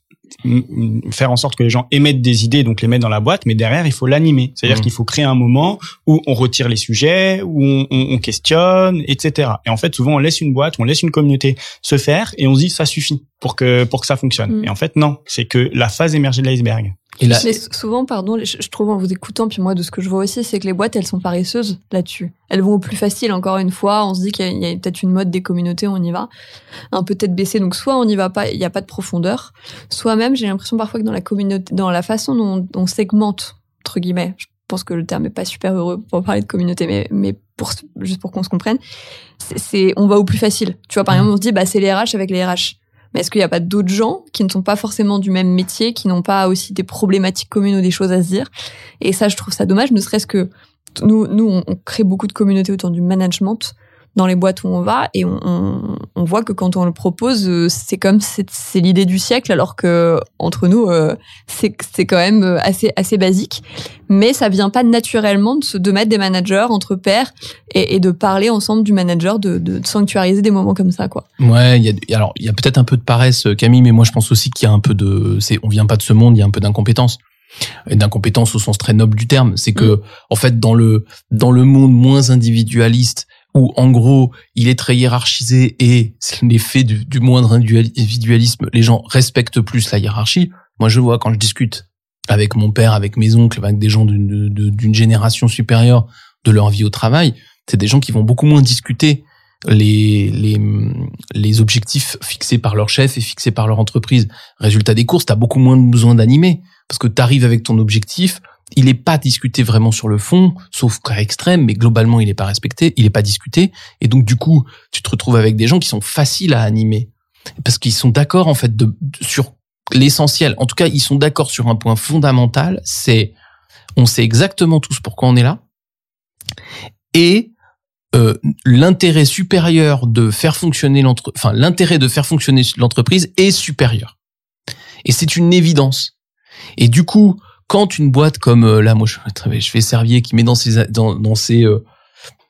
[SPEAKER 6] faire en sorte que les gens émettent des idées, donc les mettre dans la boîte, mais derrière, il faut l'animer. C'est-à-dire
[SPEAKER 5] Mhm.
[SPEAKER 6] qu'il faut créer un moment où on retire les sujets, où on, on- on questionne, etc. Et en fait, souvent, on laisse une boîte, on laisse une communauté se faire, et on se dit ça suffit pour que pour que ça fonctionne.
[SPEAKER 2] Mhm.
[SPEAKER 6] Et en fait, non, c'est que la phase émergée de l'iceberg.
[SPEAKER 5] Et là,
[SPEAKER 2] Mais sou- souvent, pardon, je, trouve en vous écoutant, puis moi de ce que je vois aussi, c'est que les boîtes, elles sont paresseuses là-dessus. Elles vont au plus facile, encore une fois. On se dit qu'il y a, peut-être une mode des communautés, on y va. Un peu tête baissée. Donc soit on n'y va pas, il n'y a pas de profondeur. Soit même, j'ai l'impression parfois que dans la communauté, dans la façon dont on segmente, entre guillemets, je pense que le terme est pas super heureux pour parler de communauté, mais, mais pour, juste pour qu'on se comprenne, c'est, c'est- on va au plus facile. Tu vois, par exemple, on se dit, bah, c'est les RH avec les RH. Mais est-ce qu'il n'y a pas d'autres gens qui ne sont pas forcément du même métier, qui n'ont pas aussi des problématiques communes ou des choses à se dire? Et ça, je trouve ça dommage, ne serait-ce que nous, nous on, crée beaucoup de communautés autour du management. Dans les boîtes où on va et on, on, on voit que quand on le propose, euh, c'est comme c'est l'idée du siècle, alors que entre nous, euh, c'est c'est quand même euh, assez assez basique. Mais ça vient pas naturellement de se de mettre des managers entre pairs et, et de parler ensemble du manager, de, de, de sanctuariser des moments comme ça, quoi.
[SPEAKER 5] Ouais, y a, alors il y a peut-être un peu de paresse, Camille, mais moi je pense aussi qu'il y a un peu de, c'est, on vient pas de ce monde, il y a un peu d'incompétence. Et d'incompétence au sens très noble du terme, c'est que en fait dans le dans le monde moins individualiste où en gros il est très hiérarchisé et c'est l'effet du, du moindre individualisme, les gens respectent plus la hiérarchie. Moi je vois quand je discute avec mon père, avec mes oncles, avec des gens d'une génération supérieure de leur vie au travail, c'est des gens qui vont beaucoup moins discuter les, les, les objectifs fixés par leur chef et fixés par leur entreprise. Résultat des courses, tu as beaucoup moins besoin d'animer parce que tu arrives avec ton objectif, il n'est pas discuté vraiment sur le fond, sauf cas extrême, mais globalement il n'est pas respecté, il n'est pas discuté, et donc du coup tu te retrouves avec des gens qui sont faciles à animer parce qu'ils sont d'accord en fait de, sur l'essentiel. En tout cas, ils sont d'accord sur un point fondamental, c'est on sait exactement tous pourquoi on est là et euh, l'intérêt supérieur de faire fonctionner l'entre, enfin l'intérêt de faire fonctionner l'entreprise est supérieur. Et c'est une évidence. Et du coup, quand une boîte comme euh, là, moi je, [laughs] je fais Servier qui met dans ses dans, dans ses euh,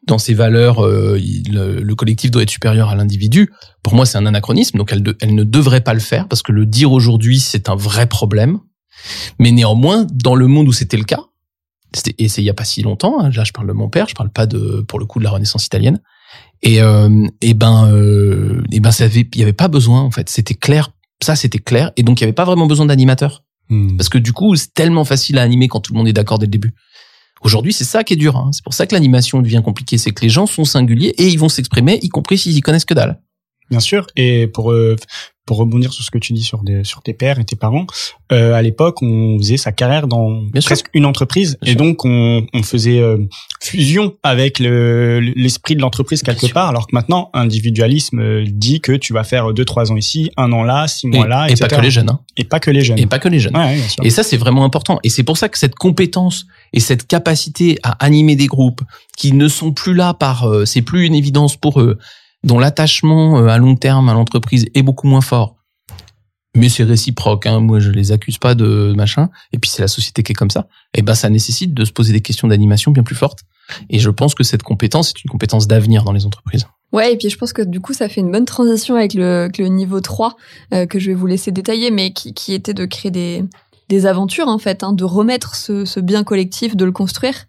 [SPEAKER 5] dans ses valeurs, euh, le, le collectif doit être supérieur à l'individu. Pour moi, c'est un anachronisme, donc elle, ne devrait pas le faire parce que le dire aujourd'hui, c'est un vrai problème. Mais néanmoins, dans le monde où c'était le cas, et c'est il y a pas si longtemps. hein, là, je parle de mon père, je parle pas de pour le coup de la Renaissance italienne. Et euh, et ben euh, et ben ça avait il y avait pas besoin en fait. C'était clair, ça c'était clair, et donc il y avait pas vraiment besoin d'animateur
[SPEAKER 6] Hmm.
[SPEAKER 5] parce que du coup c'est tellement facile à animer quand tout le monde est d'accord dès le début. Aujourd'hui, c'est ça qui est dur. hein. C'est pour ça que l'animation devient compliquée. C'est que les gens sont singuliers et ils vont s'exprimer, y compris s'ils y connaissent que dalle.
[SPEAKER 6] Bien sûr. Et pour euh, pour rebondir sur ce que tu dis sur des sur tes pères et tes parents, euh, à l'époque, on faisait sa carrière dans
[SPEAKER 5] Bien sûr.
[SPEAKER 6] presque une entreprise,
[SPEAKER 5] Bien
[SPEAKER 6] et
[SPEAKER 5] sûr.
[SPEAKER 6] donc on on faisait euh, fusion avec le l'esprit de l'entreprise quelque
[SPEAKER 5] Bien sûr.
[SPEAKER 6] part. Alors que maintenant, individualisme euh, dit que tu vas faire deux trois ans ici, un an là, six
[SPEAKER 5] Et,
[SPEAKER 6] mois là,
[SPEAKER 5] et
[SPEAKER 6] etc.
[SPEAKER 5] pas que les jeunes. hein.
[SPEAKER 6] Et pas que les jeunes.
[SPEAKER 5] Et pas que les jeunes.
[SPEAKER 6] Ouais.
[SPEAKER 5] Et ça, c'est vraiment important. Et c'est pour ça que cette compétence et cette capacité à animer des groupes qui ne sont plus là par, euh, c'est plus une évidence pour eux, dont l'attachement euh, à long terme à l'entreprise est beaucoup moins fort. Mais c'est réciproque, hein. moi je les accuse pas de machin. Et puis c'est la société qui est comme ça. Et ben ça nécessite de se poser des questions d'animation bien plus fortes. Et je pense que cette compétence est une compétence d'avenir dans les entreprises.
[SPEAKER 2] Ouais, et puis je pense que du coup, ça fait une bonne transition avec le, niveau 3, euh, que je vais vous laisser détailler, mais qui, était de créer des, des aventures, en fait, hein, de remettre ce, ce bien collectif, de le construire.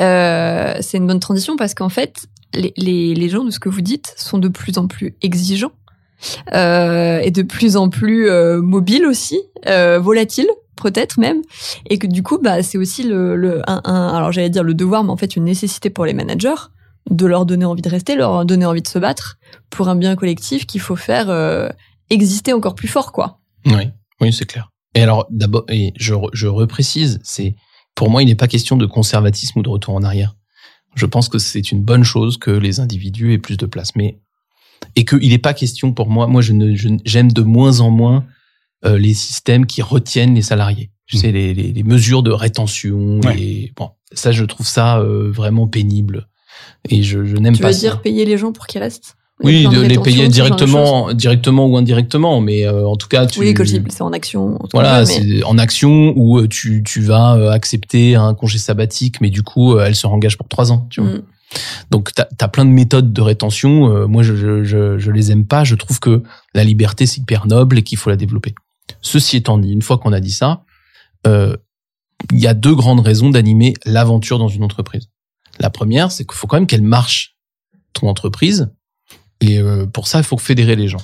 [SPEAKER 2] Euh, c'est une bonne transition parce qu'en fait, les, gens de ce que vous dites sont de plus en plus exigeants euh, et de plus en plus euh, mobiles aussi, euh, volatiles peut-être même, et que du coup, bah, c'est aussi le, un, alors j'allais dire le devoir, mais en fait une nécessité pour les managers de leur donner envie de rester, leur donner envie de se battre pour un bien collectif qu'il faut faire exister encore plus fort, quoi.
[SPEAKER 5] Oui, oui, c'est clair. Et alors, d'abord, et je, je reprécise, c'est, pour moi, il n'est pas question de conservatisme ou de retour en arrière. Je pense que c'est une bonne chose que les individus aient plus de place, mais, et qu'il n'est pas question pour moi, moi, je ne, j'aime de moins en moins euh, les systèmes qui retiennent les salariés. Tu
[SPEAKER 6] Mm.
[SPEAKER 5] sais, les, les, les mesures de rétention,
[SPEAKER 6] Ouais.
[SPEAKER 5] et bon, ça, je trouve ça euh, vraiment pénible. Et je, je n'aime
[SPEAKER 2] Tu
[SPEAKER 5] pas
[SPEAKER 2] veux
[SPEAKER 5] ça.
[SPEAKER 2] dire payer les gens pour qu'ils restent?
[SPEAKER 5] Oui, de les payer directement, directement ou indirectement, mais euh, en tout cas, tu.
[SPEAKER 2] Oui, c'est en action. en
[SPEAKER 5] Voilà,
[SPEAKER 2] mais-
[SPEAKER 5] c'est en action où euh, tu, tu vas euh, accepter un congé sabbatique, mais du coup, euh, elle se engage pour trois ans. Tu vois.
[SPEAKER 2] Mm.
[SPEAKER 5] Donc, tu as, plein de méthodes de rétention. euh, moi, je, je, je, je les aime pas. Je trouve que la liberté, c'est hyper noble et qu'il faut la développer. Ceci étant dit, une fois qu'on a dit ça, euh, il y a deux grandes raisons d'animer l'aventure dans une entreprise. La première, c'est qu'il faut quand même qu'elle marche, ton entreprise. Et euh, pour ça, il faut fédérer les gens.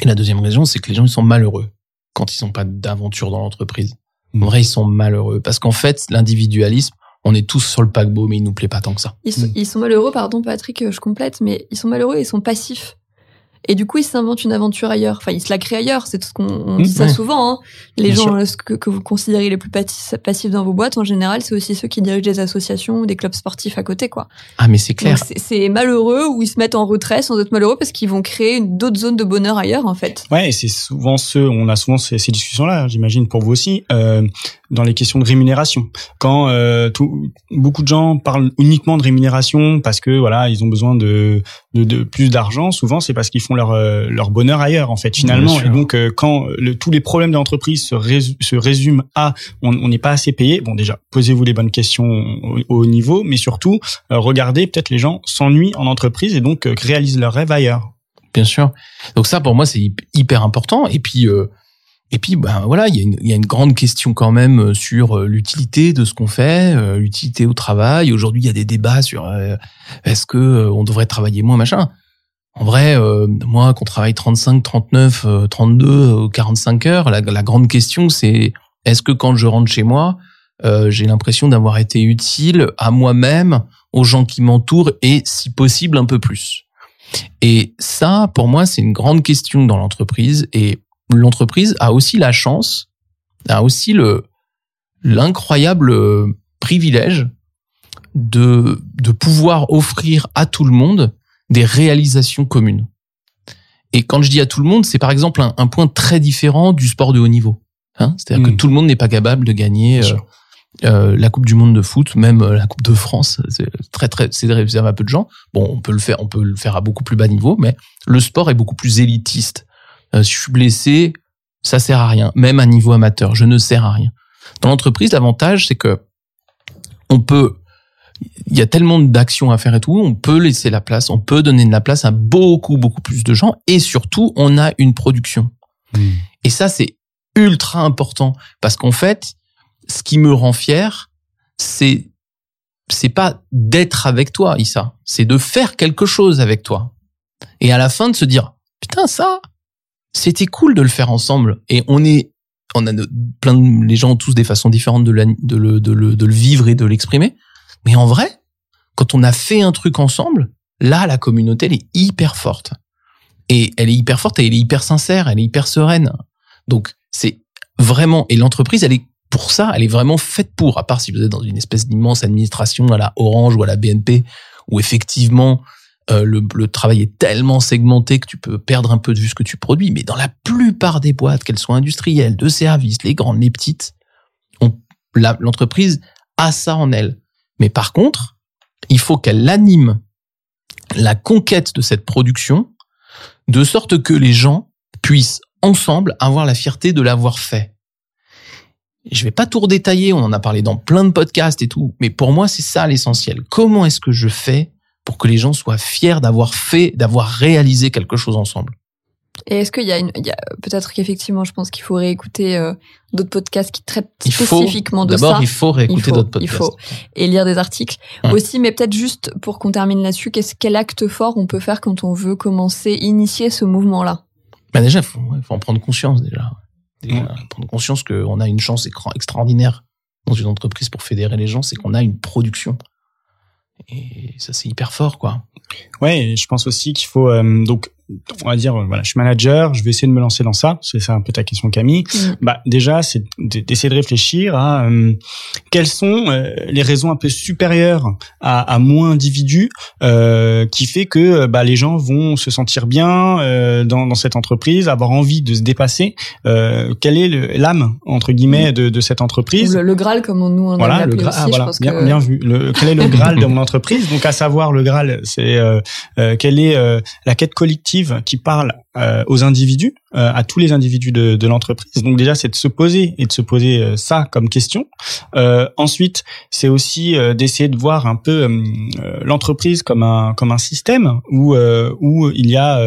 [SPEAKER 5] Et la deuxième raison, c'est que les gens, ils sont malheureux quand ils n'ont pas d'aventure dans l'entreprise. En vrai, ils sont malheureux. Parce qu'en fait, l'individualisme, on est tous sur le paquebot, mais il nous plaît pas tant que ça.
[SPEAKER 2] Ils, sont, ils sont malheureux, pardon Patrick, euh, je complète, mais ils sont malheureux et ils sont passifs. Et du coup ils s'inventent une aventure ailleurs. Enfin, ils se la créent ailleurs. C'est tout ce qu'on on
[SPEAKER 6] Mmh,
[SPEAKER 2] dit ça
[SPEAKER 5] ouais.
[SPEAKER 2] souvent. Hein. Les
[SPEAKER 6] Bien
[SPEAKER 2] gens
[SPEAKER 6] sûr.
[SPEAKER 2] euh, ce que, que vous considérez les plus passifs dans vos boîtes, en général, c'est aussi ceux qui dirigent des associations ou des clubs sportifs à côté, quoi.
[SPEAKER 5] Ah, mais c'est clair.
[SPEAKER 2] C'est- malheureux ou ils se mettent en retrait sans être malheureux parce qu'ils vont créer une- d'autres zones de bonheur ailleurs, en fait.
[SPEAKER 6] Ouais, et c'est souvent ce, on a souvent ces, ces discussions-là, j'imagine pour vous aussi, euh, dans les questions de rémunération. Quand euh, tout, beaucoup de gens parlent uniquement de rémunération parce que voilà, ils ont besoin de, de, de plus d'argent. Souvent, c'est parce qu'ils font leur euh, leur bonheur ailleurs, en fait, finalement. Et donc, euh, quand le, tous les problèmes de l'entreprise se, résu- se résument à on n'est pas assez payé. Bon, déjà, posez-vous les bonnes questions au, niveau, mais surtout, euh, regardez peut-être les gens s'ennuient en entreprise et donc réalisent leurs rêves ailleurs.
[SPEAKER 5] Bien sûr. Donc ça, pour moi, c'est hyp- hyper important. Et puis, et puis, ben voilà, il y, a une- il y a une grande question quand même sur l'utilité de ce qu'on fait, l'utilité au travail. Aujourd'hui, il y a des débats sur euh, est-ce que on devrait travailler moins, machin. En vrai, euh, moi, qu'on travaille 35, 39, euh, 32, euh, 45 heures, la, la grande question, c'est est-ce que quand je rentre chez moi, euh, j'ai l'impression d'avoir été utile à moi-même, aux gens qui m'entourent et, si possible, un peu plus? Et ça, pour moi, c'est une grande question dans l'entreprise. Et l'entreprise a aussi la chance, a aussi le l'incroyable euh, privilège de de pouvoir offrir à tout le monde des réalisations communes. Et quand je dis à tout le monde, c'est par exemple un, un point très différent du sport de haut niveau. Hein C'est-à-dire que
[SPEAKER 6] Mm.
[SPEAKER 5] tout le monde n'est pas capable de gagner euh, euh, la Coupe du Monde de foot, même euh, la Coupe de France, c'est très très c'est réservé à peu de gens. Bon, on peut le faire, on peut le faire à beaucoup plus bas niveau, mais le sport est beaucoup plus élitiste. Euh, si je suis blessé, ça sert à rien, même à niveau amateur, je ne sers à rien. Dans l'entreprise, l'avantage c'est que on peut il y a tellement d'actions à faire et tout, on peut laisser la place, on peut donner de la place à beaucoup beaucoup plus de gens et surtout, on a une production. Et ça, c'est ultra important parce qu'en fait, ce qui me rend fier, c'est c'est pas d'être avec toi, Issa, c'est de faire quelque chose avec toi. Et à la fin de se dire putain ça, c'était cool de le faire ensemble. Et on est on a de- plein de les gens ont tous des façons différentes de, la- de, le, de, le, de le vivre et de l'exprimer. Mais en vrai, quand on a fait un truc ensemble, là la communauté elle est hyper forte. Et elle est hyper forte et elle est hyper sincère, elle est hyper sereine. Donc c'est vraiment et l'entreprise elle est pour ça, elle est vraiment faite pour. À part si vous êtes dans une espèce d'immense administration à la Orange ou à la BNP, où effectivement euh, le, travail est tellement segmenté que tu peux perdre un peu de vue ce que tu produis. Mais dans la plupart des boîtes, qu'elles soient industrielles, de services, les grandes, les petites, l'entreprise a ça en elle. Mais par contre, il faut qu'elle anime la conquête de cette production de sorte que les gens puissent ensemble avoir la fierté de l'avoir fait. Je vais pas tout redétailler, on en a parlé dans plein de podcasts et tout, mais pour moi c'est ça l'essentiel. Comment est-ce que je fais pour que les gens soient fiers d'avoir fait, d'avoir réalisé quelque chose ensemble?
[SPEAKER 2] Et est-ce qu'il y a une, il y a peut-être qu'effectivement, je pense qu'il faut réécouter euh, d'autres podcasts qui traitent
[SPEAKER 5] Il faut
[SPEAKER 2] spécifiquement de
[SPEAKER 5] d'abord
[SPEAKER 2] ça
[SPEAKER 5] il faut réécouter
[SPEAKER 2] Il faut,
[SPEAKER 5] d'autres
[SPEAKER 2] il
[SPEAKER 5] podcasts.
[SPEAKER 2] faut. et lire des articles aussi. Mais peut-être juste pour qu'on termine là-dessus, qu'est-ce quel acte fort on peut faire quand on veut commencer, initier ce mouvement-là?
[SPEAKER 5] Bah déjà, faut, faut en prendre conscience déjà. Déjà, Prendre conscience qu'on a une chance écran- extraordinaire dans une entreprise pour fédérer les gens, c'est qu'on a une production. Et ça, c'est hyper fort, quoi.
[SPEAKER 6] Ouais, je pense aussi qu'il faut euh, donc on va dire euh, voilà, je suis manager, je vais essayer de me lancer dans ça, c'est ça un peu ta question Camille.
[SPEAKER 2] Mm.
[SPEAKER 6] Bah déjà c'est d'essayer de réfléchir à euh, quelles sont euh, les raisons un peu supérieures à, à moins individus euh, qui fait que euh, bah les gens vont se sentir bien euh, dans, dans cette entreprise, avoir envie de se dépasser. Euh, quelle est l'âme entre guillemets de, de cette entreprise
[SPEAKER 2] le, le Graal, comme on, nous on
[SPEAKER 6] voilà,
[SPEAKER 2] l'a
[SPEAKER 6] le Graal,
[SPEAKER 2] aussi.
[SPEAKER 6] ah,
[SPEAKER 2] je
[SPEAKER 6] voilà,
[SPEAKER 2] pense
[SPEAKER 6] bien,
[SPEAKER 2] que
[SPEAKER 6] bien vu. Le, quel est le Graal de mon [laughs] entreprise Donc, à savoir, le Graal, c'est euh, euh, quelle est euh, la quête collective qui parle euh, aux individus, euh, à tous les individus de, de l'entreprise. Donc, déjà, c'est de se poser et de se poser euh, ça comme question. Euh, ensuite, c'est aussi euh, d'essayer de voir un peu euh, l'entreprise comme un comme un système où où il y a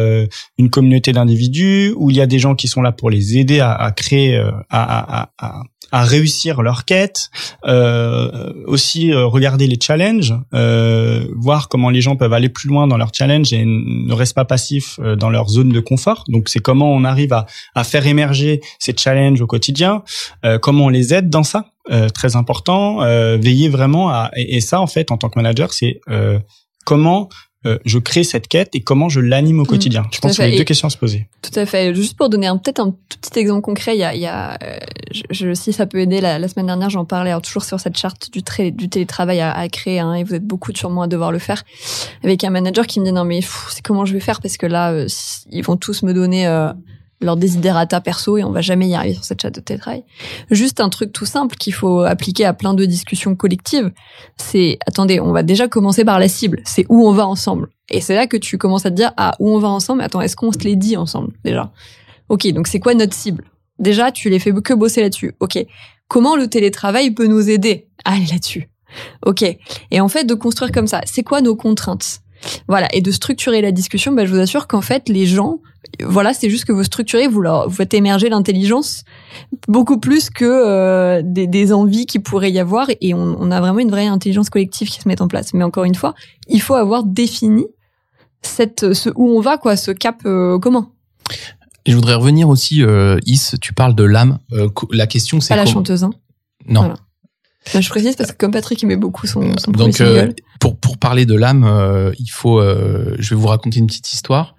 [SPEAKER 6] une communauté d'individus, où il y a des gens qui sont là pour les aider à, à créer, à, à, à, à réussir leur quête, euh, aussi euh, regarder les challenges, euh, voir comment les gens peuvent aller plus loin dans leurs challenges et ne restent pas passifs euh, dans leur zone de confort. Donc c'est comment on arrive à, à faire émerger ces challenges au quotidien, euh, comment on les aide dans ça, euh, très important. Veiller vraiment à et, et ça en fait en tant que manager, c'est comment euh, je crée cette quête et comment je l'anime au quotidien. je pense qu'il y
[SPEAKER 2] fait.
[SPEAKER 6] a deux questions à se poser.
[SPEAKER 2] Tout à fait. Juste pour donner peut-être un tout petit exemple concret, il y a, il y a euh, je, je- si ça peut aider, la, la semaine dernière, j'en parlais alors, toujours sur cette charte du, tra- du télétravail à, à créer, hein, et vous êtes beaucoup sûrement à devoir le faire, avec un manager qui me dit non mais c'est comment je vais faire? Parce que là, euh, ils vont tous me donner euh, leur desiderata perso et on va jamais y arriver sur cette charte de télétravail. Juste un truc tout simple qu'il faut appliquer à plein de discussions collectives, c'est attendez, on va déjà commencer par la cible, c'est où on va ensemble. Et c'est là que tu commences à te dire ah où on va ensemble? Attends, est-ce qu'on se l'est dit ensemble déjà? Ok, donc c'est quoi notre cible? Déjà, tu les fais que bosser là-dessus. Ok, comment le télétravail peut nous aider? À aller là-dessus Ok, et en fait de construire comme ça, c'est quoi nos contraintes? Voilà, et de structurer la discussion. Bah, je vous assure qu'en fait les gens, voilà, c'est juste que vous structurez, vous leur vous faites émerger l'intelligence beaucoup plus que euh, des, des envies qui pourrait y avoir, et on, on a vraiment une vraie intelligence collective qui se met en place. Mais encore une fois, il faut avoir défini cette ce où on va quoi, ce cap euh, commun.
[SPEAKER 5] Je voudrais revenir aussi, euh, Is, tu parles de l'âme. Euh, la question, c'est
[SPEAKER 2] Pas la
[SPEAKER 5] comment-
[SPEAKER 2] chanteuse, hein.
[SPEAKER 5] Non.
[SPEAKER 2] Voilà. Là, je précise parce que comme Patrick aimait beaucoup son, son premier
[SPEAKER 5] Donc, euh, pour pour parler de l'âme, euh, il faut, euh, je vais vous raconter une petite histoire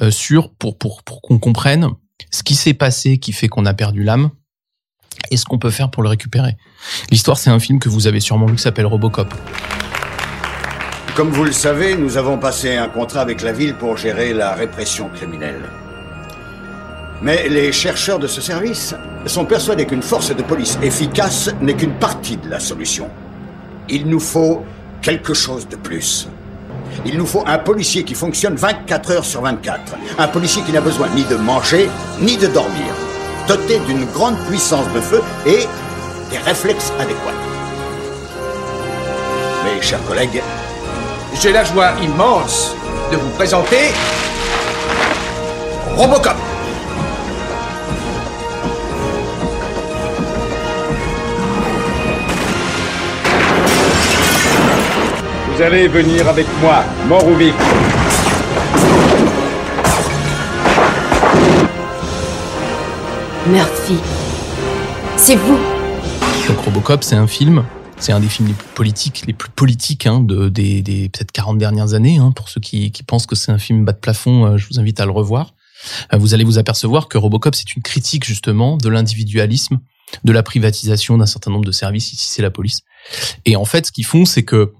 [SPEAKER 5] euh, sur pour pour pour qu'on comprenne ce qui s'est passé qui fait qu'on a perdu l'âme et ce qu'on peut faire pour le récupérer. L'histoire, c'est un film que vous avez sûrement vu qui s'appelle Robocop.
[SPEAKER 8] Comme vous le savez, nous avons passé un contrat avec la ville pour gérer la répression criminelle. Mais les chercheurs de ce service sont persuadés qu'une force de police efficace n'est qu'une partie de la solution. Il nous faut quelque chose de plus. Il nous faut un policier qui fonctionne 24 heures sur 24. Un policier qui n'a besoin ni de manger, ni de dormir. Doté d'une grande puissance de feu et des réflexes adéquats. Mes chers collègues,
[SPEAKER 9] J'ai la joie immense de vous présenter Robocop. Vous allez venir avec moi, mort ou vif.
[SPEAKER 10] Murphy. C'est vous.
[SPEAKER 5] Donc Robocop, c'est un film, c'est un des films les plus politiques, les plus politiques hein, de, des, des peut-être 40 dernières années. Hein, pour ceux qui, qui pensent que c'est un film bas de plafond, euh, je vous invite à le revoir. Euh, vous allez vous apercevoir que Robocop, c'est une critique justement de l'individualisme, de la privatisation d'un certain nombre de services. Ici, c'est la police. Et en fait, ce qu'ils font, c'est que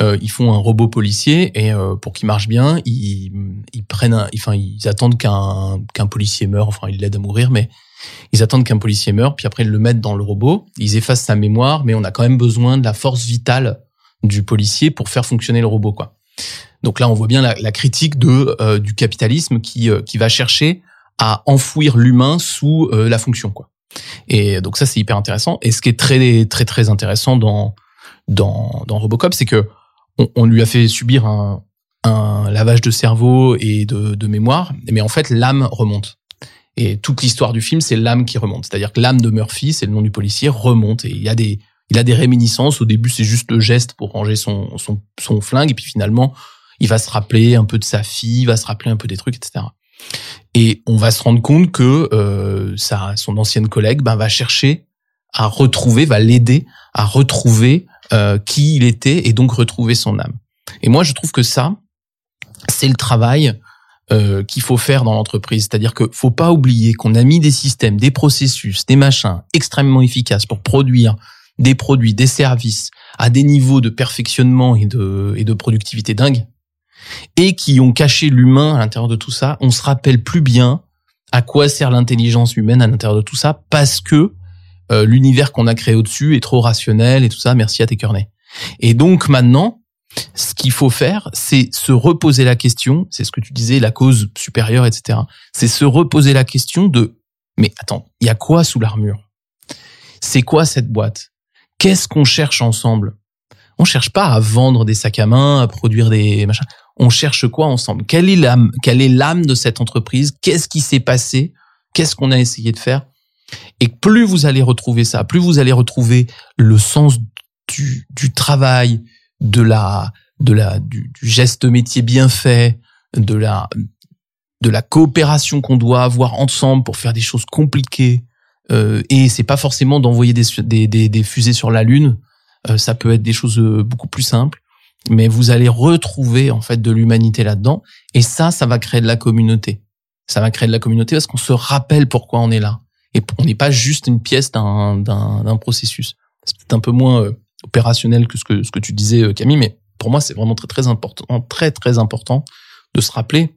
[SPEAKER 5] euh, ils font un robot policier et euh, pour qu'il marche bien, ils, ils prennent, enfin, ils attendent qu'un qu'un policier meure. Enfin, ils l'aident à mourir, mais ils attendent qu'un policier meure, puis après ils le mettent dans le robot, ils effacent sa mémoire, mais on a quand même besoin de la force vitale du policier pour faire fonctionner le robot, quoi. Donc là, on voit bien la, la critique de euh, du capitalisme qui euh, qui va chercher à enfouir l'humain sous euh, la fonction, quoi. Et donc ça, c'est hyper intéressant. Et ce qui est très très très intéressant dans dans dans Robocop, c'est que on, lui a fait subir un lavage de cerveau et de, mémoire, mais en fait l'âme remonte. Et toute l'histoire du film, c'est l'âme qui remonte. C'est-à-dire que l'âme de Murphy, c'est le nom du policier, remonte. Et il y a des, il a des réminiscences. Au début, c'est juste le geste pour ranger son, son, son flingue. Et puis finalement, il va se rappeler un peu de sa fille, il va se rappeler un peu des trucs, etc. Et on va se rendre compte que euh, sa, son ancienne collègue ben, va chercher à retrouver, va l'aider à retrouver euh, qui il était et donc retrouver son âme. Et moi, je trouve que ça, c'est le travail euh, qu'il faut faire dans l'entreprise. C'est-à-dire que faut pas oublier qu'on a mis des systèmes, des processus, des machins extrêmement efficaces pour produire des produits, des services à des niveaux de perfectionnement et de, et de productivité dingue et qui ont caché l'humain à l'intérieur de tout ça. On se rappelle plus bien à quoi sert l'intelligence humaine à l'intérieur de tout ça parce que euh, l'univers qu'on a créé au-dessus est trop rationnel et tout ça. Merci à tes Kearney. Et donc maintenant, ce qu'il faut faire, c'est se reposer la question, c'est ce que tu disais, la cause supérieure, etc. C'est se reposer la question de, mais attends, il y a quoi sous l'armure? C'est quoi cette boîte? Qu'est-ce qu'on cherche ensemble? On cherche pas à vendre des sacs à main, à produire des machins. On cherche quoi ensemble? Quelle est l'âme Quelle est l'âme de cette entreprise? Qu'est-ce qui s'est passé? Qu'est-ce qu'on a essayé de faire? Et plus vous allez retrouver ça, plus vous allez retrouver le sens du, du travail, de la de la du, geste métier bien fait, de la de la coopération qu'on doit avoir ensemble pour faire des choses compliquées. Euh, et c'est pas forcément d'envoyer des, des, des, des, fusées sur la lune. Euh, ça peut être des choses beaucoup plus simples. mais vous allez retrouver en fait de l'humanité là-dedans. Et ça, ça va créer de la communauté. Ça va créer de la communauté parce qu'on se rappelle pourquoi on est là. Et on n'est pas juste une pièce d'un d'un processus. C'est peut-être un peu moins euh, opérationnel que ce que ce que tu disais euh, Camille, mais pour moi c'est vraiment très très important, très très important de se rappeler.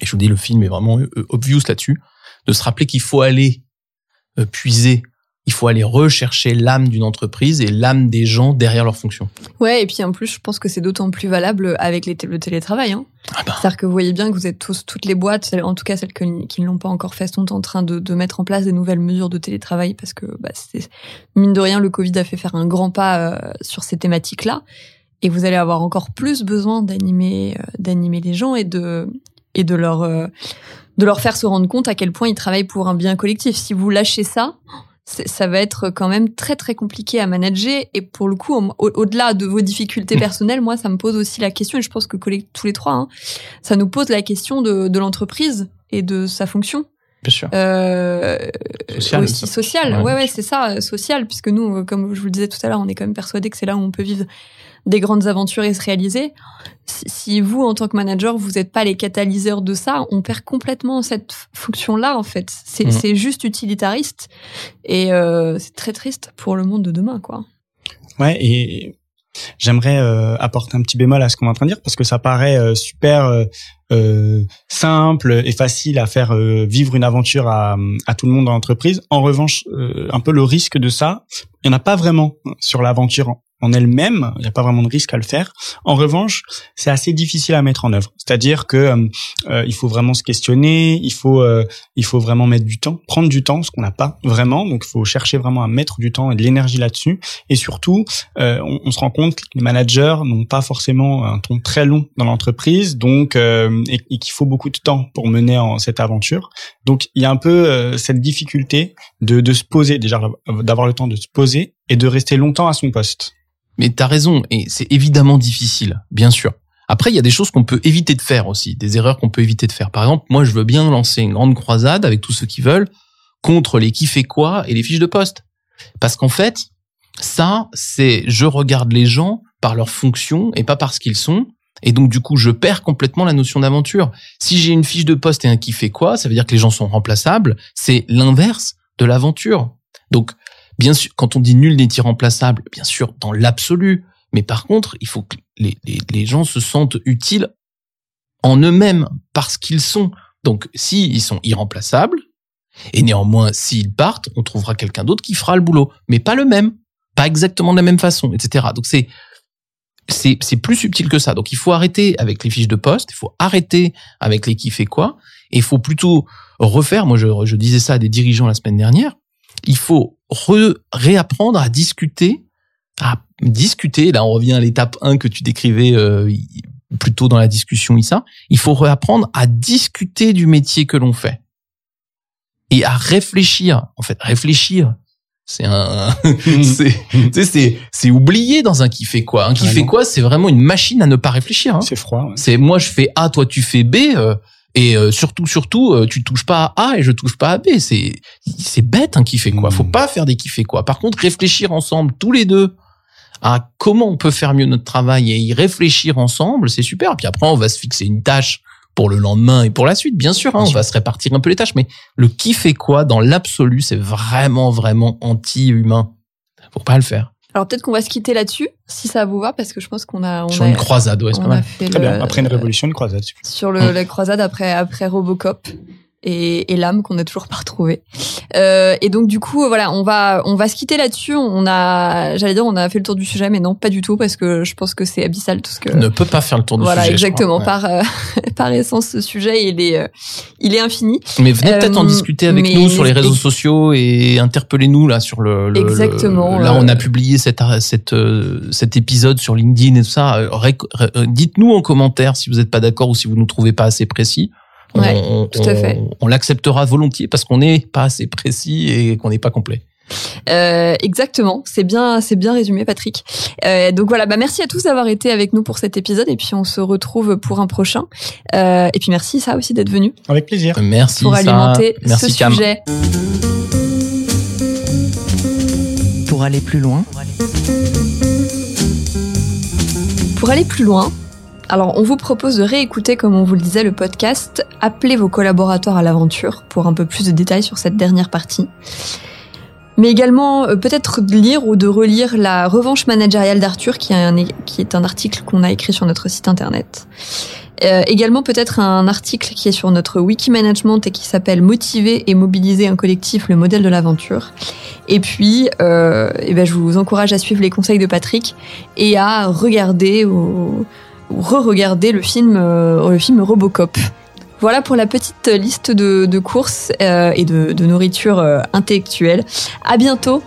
[SPEAKER 5] Et je vous dis, le film est vraiment euh, obvious là-dessus, de se rappeler qu'il faut aller puiser il faut aller rechercher l'âme d'une entreprise et l'âme des gens derrière leur fonction.
[SPEAKER 2] Ouais, et puis en plus, je pense que c'est d'autant plus valable avec les le télétravail. Hein. Ah bah. C'est-à-dire que vous voyez bien que vous êtes tous, toutes les boîtes, en tout cas celles qui ne l'ont pas encore fait, sont en train de, de, mettre en place des nouvelles mesures de télétravail parce que, bah, c'est, mine de rien, le Covid a fait faire un grand pas euh, sur ces thématiques-là. Et vous allez avoir encore plus besoin d'animer, euh, d'animer les gens et de, et de leur, euh, de leur faire se rendre compte à quel point ils travaillent pour un bien collectif. Si vous lâchez ça, ça va être quand même très très compliqué à manager et pour le coup au-delà de vos difficultés mmh. personnelles moi ça me pose aussi la question et je pense que tous les trois hein, ça nous pose la question de, de l'entreprise et de sa fonction
[SPEAKER 5] Bien sûr.
[SPEAKER 2] Euh, social, aussi social. Ouais, ouais, c'est ça, euh, social, puisque nous, euh, comme je vous le disais tout à l'heure, on est quand même persuadé que c'est là où on peut vivre des grandes aventures et se réaliser. Si, vous, en tant que manager, vous n'êtes pas les catalyseurs de ça, on perd complètement cette fonction-là, en fait. C'est mm. juste utilitariste et euh, c'est très triste pour le monde de demain, quoi.
[SPEAKER 6] Ouais, et J'aimerais euh, apporter un petit bémol à ce qu'on est en train de dire parce que ça paraît euh, super euh, simple et facile à faire vivre une aventure à, à, tout le monde dans l'entreprise. En revanche, un peu le risque de ça, il n'y en a pas vraiment sur l'aventure en elle-même, il n'y a pas vraiment de risque à le faire. En revanche, c'est assez difficile à mettre en œuvre. C'est-à-dire que euh, euh, il faut vraiment se questionner, il faut euh, il faut vraiment mettre du temps, prendre du temps, ce qu'on n'a pas vraiment. Donc, il faut chercher vraiment à mettre du temps et de l'énergie là-dessus. Et surtout, on, on, se rend compte que les managers n'ont pas forcément un temps très long dans l'entreprise, donc et, et qu'il faut beaucoup de temps pour mener en cette aventure. Donc, il y a un peu cette difficulté de, de se poser, déjà d'avoir le temps de se poser et de rester longtemps à son poste.
[SPEAKER 5] Mais t'as raison, et c'est évidemment difficile, bien sûr. Après, il y a des choses qu'on peut éviter de faire aussi, des erreurs qu'on peut éviter de faire. Par exemple, moi, je veux bien lancer une grande croisade avec tous ceux qui veulent contre les qui fait quoi et les fiches de poste. Parce qu'en fait, ça, c'est je regarde les gens par leur fonction et pas par ce qu'ils sont. Et donc, du coup, je perds complètement la notion d'aventure. Si j'ai une fiche de poste et un qui fait quoi, ça veut dire que les gens sont remplaçables. C'est l'inverse de l'aventure. Donc, Bien sûr, quand on dit nul n'est irremplaçable, bien sûr, dans l'absolu. Mais par contre, il faut que les, gens se sentent utiles en eux-mêmes parce qu'ils sont. Donc, s'ils ils sont irremplaçables, et néanmoins, s'ils partent, on trouvera quelqu'un d'autre qui fera le boulot, mais pas le même, pas exactement de la même façon, etc. Donc c'est c'est c'est plus subtil que ça. Donc il faut arrêter avec les fiches de poste, il faut arrêter avec les qui fait quoi, et il faut plutôt refaire. Moi, je disais ça à des dirigeants la semaine dernière il faut réapprendre à discuter, à discuter. Là, on revient à l'étape 1 que tu décrivais euh, plutôt dans la discussion, Issa. Il faut réapprendre à discuter du métier que l'on fait et à réfléchir. En fait, réfléchir, c'est un, [laughs] [laughs] c'est, c'est, oublié dans un qui fait quoi. Un qui fait quoi, c'est vraiment une machine à ne pas réfléchir. Hein.
[SPEAKER 6] C'est froid.
[SPEAKER 5] C'est moi je fais A, toi tu fais B. Euh, et euh, surtout, surtout, euh, tu touches pas à A et je touche pas à B. C'est c'est bête un qui fait quoi. Faut hmm. pas faire des qui fait quoi. Par contre, réfléchir ensemble tous les deux à comment on peut faire mieux notre travail et y réfléchir ensemble, c'est super. Puis après, on va se fixer une tâche pour le lendemain et pour la suite, bien sûr. Hein, on va se répartir un peu les tâches, mais le qui fait quoi dans l'absolu, c'est vraiment, vraiment anti-humain. Faut pas le faire.
[SPEAKER 2] Alors peut-être qu'on va se quitter là-dessus, si ça vous va, parce que je pense qu'on a... On
[SPEAKER 5] Sur une croisade, ouais, c'est pas mal.
[SPEAKER 6] Très bien, après une révolution, une croisade.
[SPEAKER 2] Sur le, la croisade après, après Robocop et, et l'âme qu'on n'a toujours pas retrouvée. Euh, et donc du coup, voilà, on va on va se quitter là-dessus. On a, j'allais dire, on a fait le tour du sujet, mais non, pas du tout, parce que je pense que c'est abyssal tout ce que.
[SPEAKER 5] On ne peut pas faire le tour du
[SPEAKER 2] voilà,
[SPEAKER 5] sujet.
[SPEAKER 2] Voilà, exactement. Par euh, [laughs] par essence, ce sujet, il est euh, il est infini.
[SPEAKER 5] Mais venez peut-être en euh, discuter avec nous sur les réseaux sociaux et interpellez-nous là sur le. le
[SPEAKER 2] exactement.
[SPEAKER 5] là, on a publié cette cette cet épisode sur LinkedIn et tout ça. Dites-nous en commentaire si vous n'êtes pas d'accord ou si vous nous trouvez pas assez précis
[SPEAKER 2] on, tout à fait.
[SPEAKER 5] On, l'acceptera volontiers parce qu'on n'est pas assez précis et qu'on n'est pas complet.
[SPEAKER 2] Euh, exactement, c'est bien, c'est bien résumé, Patrick. Euh, donc voilà, bah merci à tous d'avoir été avec nous pour cet épisode et puis on se retrouve pour un prochain. Euh, et puis merci ça aussi d'être venu.
[SPEAKER 6] Avec plaisir.
[SPEAKER 5] Merci
[SPEAKER 2] pour alimenter ce sujet.
[SPEAKER 1] Pour aller plus loin.
[SPEAKER 2] Pour aller plus loin, alors on vous propose de réécouter, comme on vous le disait, le podcast. Appelez vos collaborateurs à l'aventure pour un peu plus de détails sur cette dernière partie. Mais également euh, peut-être de lire ou de relire La revanche managériale d'Arthur, qui, est un- qui est un article qu'on a écrit sur notre site internet. Euh, également peut-être un article qui est sur notre wiki management et qui s'appelle Motiver et mobiliser un collectif, le modèle de l'aventure. Et puis, euh, eh ben, je vous encourage à suivre les conseils de Patrick et à regarder ou re-regarder le film, euh, le film Robocop. Voilà pour la petite liste de, courses euh, et de, de nourriture euh, intellectuelle. À bientôt